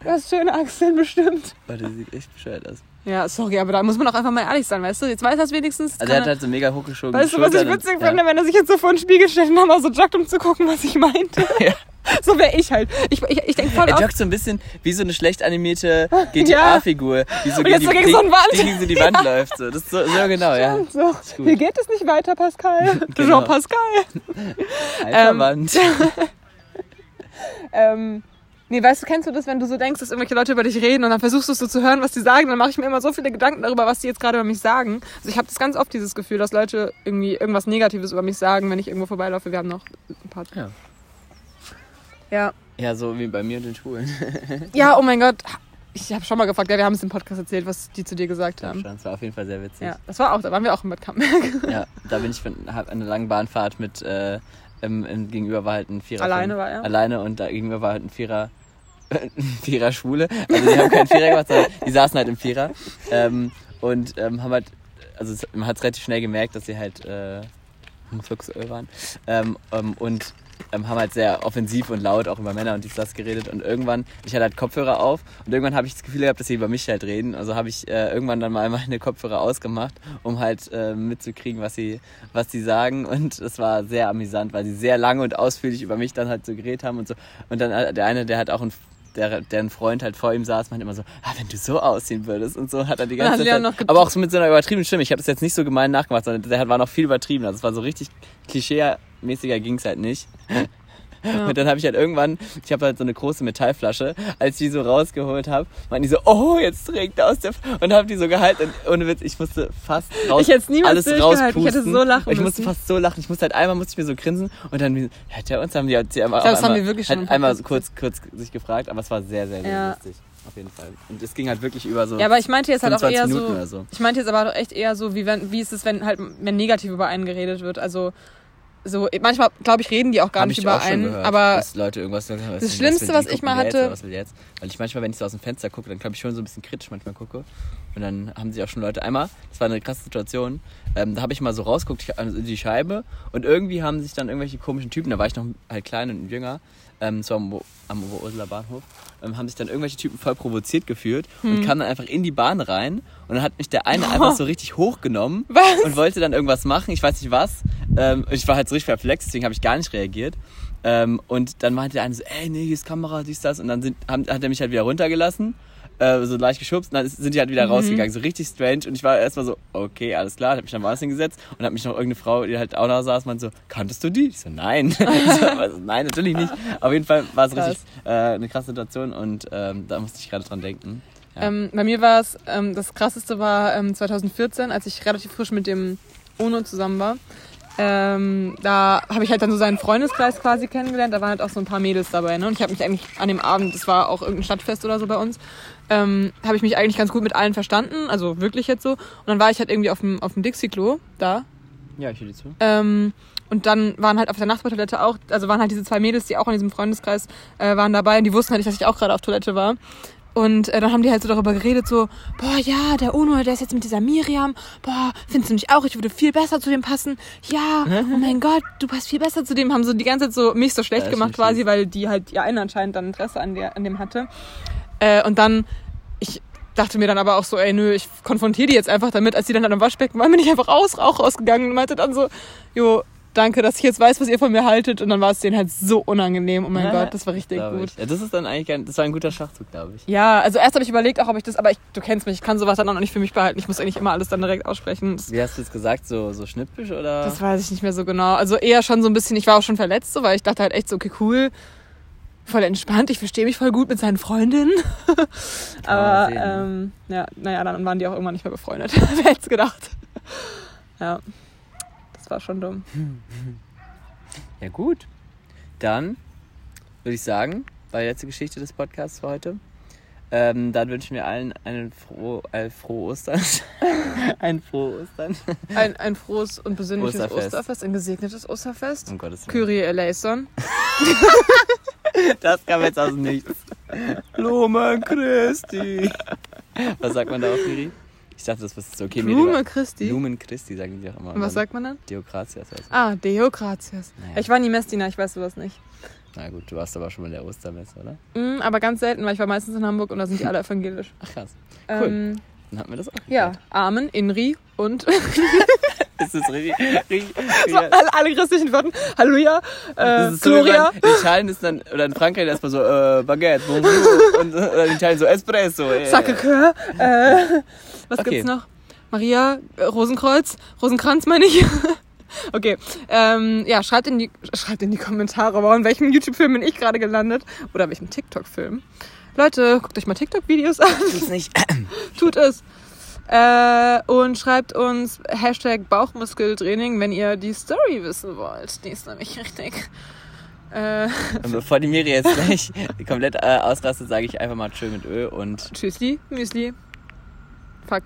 Du hast schöne Achseln bestimmt. Oh, der sieht echt bescheuert aus. Ja, sorry, aber da muss man auch einfach mal ehrlich sein, weißt du? Jetzt weiß er es wenigstens. Also er hat halt so mega hochgeschoben. Weißt du, was ich witzig finde, wenn er sich jetzt so vor den Spiegel stellt und nochmal so joggt, um zu gucken, was ich meinte? (laughs) Ja. So wäre ich halt. Ich, ich, ich denke voll Er joggt so ein bisschen wie so eine schlecht animierte (laughs) GTA-Figur, die so jetzt so gegen so eine Wand. die gegen so die Wand (laughs) läuft. So. Das ist so, so genau, ja. so, hier geht es nicht weiter, Pascal. Genau. Jean Pascal. Alter Ähm, Wand. Ähm, Nee, weißt du, kennst du das, wenn du so denkst, dass irgendwelche Leute über dich reden und dann versuchst du so zu hören, was die sagen, dann mache ich mir immer so viele Gedanken darüber, was die jetzt gerade über mich sagen. Also ich habe das ganz oft dieses Gefühl, dass Leute irgendwie irgendwas Negatives über mich sagen, wenn ich irgendwo vorbeilaufe. Wir haben noch ein paar. Ja. Ja. Ja, so wie bei mir und den Schulen. (laughs) Ja, oh mein Gott. Ich habe schon mal gefragt, ja, wir haben es im Podcast erzählt, was die zu dir gesagt haben. Das war auf jeden Fall sehr witzig. Ja, das war auch, da waren wir auch in Bad Camberg. (laughs) Ja, da bin ich von, hab eine lange Bahnfahrt mit, äh, im, im, gegenüber war halt ein Vierer. Alleine von, war er? Alleine und da gegenüber war halt ein Vierer, ein (laughs) Vierer Schwule. Also die haben keinen Vierer gemacht, sondern die saßen halt im Vierer. Ähm, und ähm, haben halt, also man hat es relativ schnell gemerkt, dass sie halt äh, homosexuell waren. Ähm, ähm, und ähm, haben halt sehr offensiv und laut auch über Männer und dies, das geredet. Und irgendwann, ich hatte halt Kopfhörer auf und irgendwann habe ich das Gefühl gehabt, dass sie über mich halt reden. Also habe ich äh, irgendwann dann mal (laughs) meine Kopfhörer ausgemacht, um halt äh, mitzukriegen, was sie, was sie sagen. Und es war sehr amüsant, weil sie sehr lange und ausführlich über mich dann halt so geredet haben und so. Und dann äh, der eine, der hat auch ein der, der ein Freund halt vor ihm saß, meinte immer so, ah, wenn du so aussehen würdest und so, hat er die ganze Zeit, aber auch so mit so einer übertriebenen Stimme. Ich habe das jetzt nicht so gemein nachgemacht, sondern der war noch viel übertrieben. Also es war so richtig klischee-mäßiger ging's halt nicht. Und dann habe ich halt irgendwann, ich habe halt so eine große Metallflasche, als ich die so rausgeholt habe, meinten die so, oh, jetzt trinkt er aus der F und habe die so gehalten und ohne Witz, ich musste fast raus, Ich hätte alles durchgehalten, ich hätte rauspusten. so lachen Ich musste müssen. fast so lachen, ich musste halt einmal, musste ich mir so grinsen und dann, hat der uns, haben die, halt- die einmal, Ich glaub, das haben einmal, wir wirklich schon halt einmal so kurz, kurz sich gefragt, aber es war sehr, sehr, sehr Ja. lustig. Auf jeden Fall. Und es ging halt wirklich über so Ja, aber ich meinte jetzt halt auch 25 eher so, so. Ich meinte jetzt aber auch echt eher so, wie, wenn, wie ist es, wenn halt wenn negativ über einen geredet wird. Also so manchmal, glaube ich, reden die auch gar Hab nicht ich über auch einen. gehört, Aber dass Leute irgendwas sagen, was das Schlimmste, was die, ich mal jetzt, hatte- oder was will jetzt? Weil ich manchmal, wenn ich so aus dem Fenster gucke, dann glaube ich schon so ein bisschen kritisch manchmal gucke. Und dann haben sich auch schon Leute, einmal, das war eine krasse Situation, ähm, da habe ich mal so rausgeguckt ich- also in die Scheibe und irgendwie haben sich dann irgendwelche komischen Typen, da war ich noch halt klein und jünger, ähm, so am, am Oberursula Bahnhof, ähm, haben sich dann irgendwelche Typen voll provoziert gefühlt Hm. und kamen dann einfach in die Bahn rein und dann hat mich der eine einfach (laughs) so richtig hochgenommen Was? und wollte dann irgendwas machen, ich weiß nicht was. Ähm, ich war halt so richtig perplex, deswegen habe ich gar nicht reagiert. Ähm, und dann meinte der eine so, ey, nee, hier ist Kamera, dies, das. Und dann sind, haben, hat er mich halt wieder runtergelassen, äh, so leicht geschubst. Und dann sind die halt wieder rausgegangen, so richtig strange. Und ich war erstmal so, okay, alles klar. Hab mich dann woanders hingesetzt und hat mich noch irgendeine Frau, die halt auch da saß, meinte so, kanntest du die? Ich so, nein. (laughs) ich so, was? nein, natürlich nicht. Auf jeden Fall war es richtig äh, eine krasse Situation und ähm, da musste ich gerade dran denken. Ja. ähm, bei mir war es, ähm, das krasseste war ähm, 2014, als ich relativ frisch mit dem Ono zusammen war. Ähm, da habe ich halt dann so seinen Freundeskreis quasi kennengelernt. Da waren halt auch so ein paar Mädels dabei. Ne? Und ich habe mich eigentlich an dem Abend, das war auch irgendein Stadtfest oder so bei uns, ähm, habe ich mich eigentlich ganz gut mit allen verstanden. Also wirklich jetzt so. Und dann war ich halt irgendwie auf dem, auf dem Dixie-Klo da. ja, ich höre dir zu. Ähm, und dann waren halt auf der Nachbartoilette auch, also waren halt diese zwei Mädels, die auch in diesem Freundeskreis äh, waren dabei und die wussten halt nicht, dass ich auch gerade auf Toilette war. Und äh, dann haben die halt so darüber geredet, so, boah, ja, der Uno, der ist jetzt mit dieser Miriam, boah, findest du nicht auch, ich würde viel besser zu dem passen. Ja, oh mein Gott, du passt viel besser zu dem. Haben so die ganze Zeit so mich so schlecht ist gemacht quasi, weil die halt, ja, eine anscheinend dann Interesse an, der, an dem hatte. Äh, und dann, ich dachte mir dann aber auch so, ey, nö, ich konfrontiere die jetzt einfach damit. Als die dann an am Waschbecken waren, bin ich einfach aus, Rauch rausgegangen und meinte dann so, jo, danke, dass ich jetzt weiß, was ihr von mir haltet. Und dann war es denen halt so unangenehm. Oh mein Gott, das war richtig gut. Ja, das ist dann eigentlich ein, das war ein guter Schachzug, glaube ich. Ja, also erst habe ich überlegt, auch ob ich das, aber ich, du kennst mich, ich kann sowas dann auch noch nicht für mich behalten. Ich muss eigentlich immer alles dann direkt aussprechen. Das, Wie hast du es gesagt? So, so schnippisch oder? das weiß ich nicht mehr so genau. Also eher schon so ein bisschen, ich war auch schon verletzt, so, weil ich dachte halt echt so, okay, cool, voll entspannt, ich verstehe mich voll gut mit seinen Freundinnen. (laughs) Aber ähm, ja, naja, dann waren die auch irgendwann nicht mehr befreundet. (laughs) Wer hätte es gedacht? Ja, das war schon dumm. Ja, gut. Dann würde ich sagen, war die letzte Geschichte des Podcasts für heute. Ähm, dann wünschen wir allen einen froh, äh, frohe Ostern. (laughs) ein frohe Ostern. Ein, ein frohes und besinnliches Osterfest. Osterfest, ein gesegnetes Osterfest. Um Gottes Willen. Kyrie eleison. Das kam jetzt aus dem Nichts. Lumen Christi. Was sagt man da auf Kyrie? Ich dachte, das ist okay. lieber- Christi. Lumen Christi sagen die auch immer. Und was sagt man dann? Deokratias. Also. Ah, Deo gratias. Naja. Ich war nie Messdiener, ich weiß sowas nicht. Na gut, du warst aber schon mal in der Ostermesse, oder? Mm, aber ganz selten, weil ich war meistens in Hamburg und da sind die alle evangelisch. Ach krass. Cool. Ähm, Dann hatten wir das auch ja, geklärt. Amen, Inri und (laughs) Ist das richtig? richtig so alle, christlichen Worten. Halleluja, äh, Das ist so, Gloria. in Italien ist dann, oder in Frankreich erstmal so, äh, Baguette, bonjour, (laughs) und äh, oder in Italien so Espresso. Äh. Sacre-Cœur. Äh, was Okay. gibt's noch? Maria, äh, Rosenkreuz, Rosenkranz meine ich. (laughs) (laughs) Okay, ähm, ja, schreibt in, die, schreibt in die Kommentare, wow, in welchem YouTube-Film bin ich gerade gelandet oder welchem TikTok-Film. Leute, guckt euch mal TikTok-Videos an. Tut's (laughs) nicht. (clears throat) Tut es. Äh, und schreibt uns Hashtag Bauchmuskeltraining, wenn ihr die Story wissen wollt. Die ist nämlich richtig. Äh, Und (laughs) bevor die Miri jetzt gleich komplett äh, ausrastet, sage ich einfach mal Tschö mit Ö und Tschüssli, Müsli. Fuck.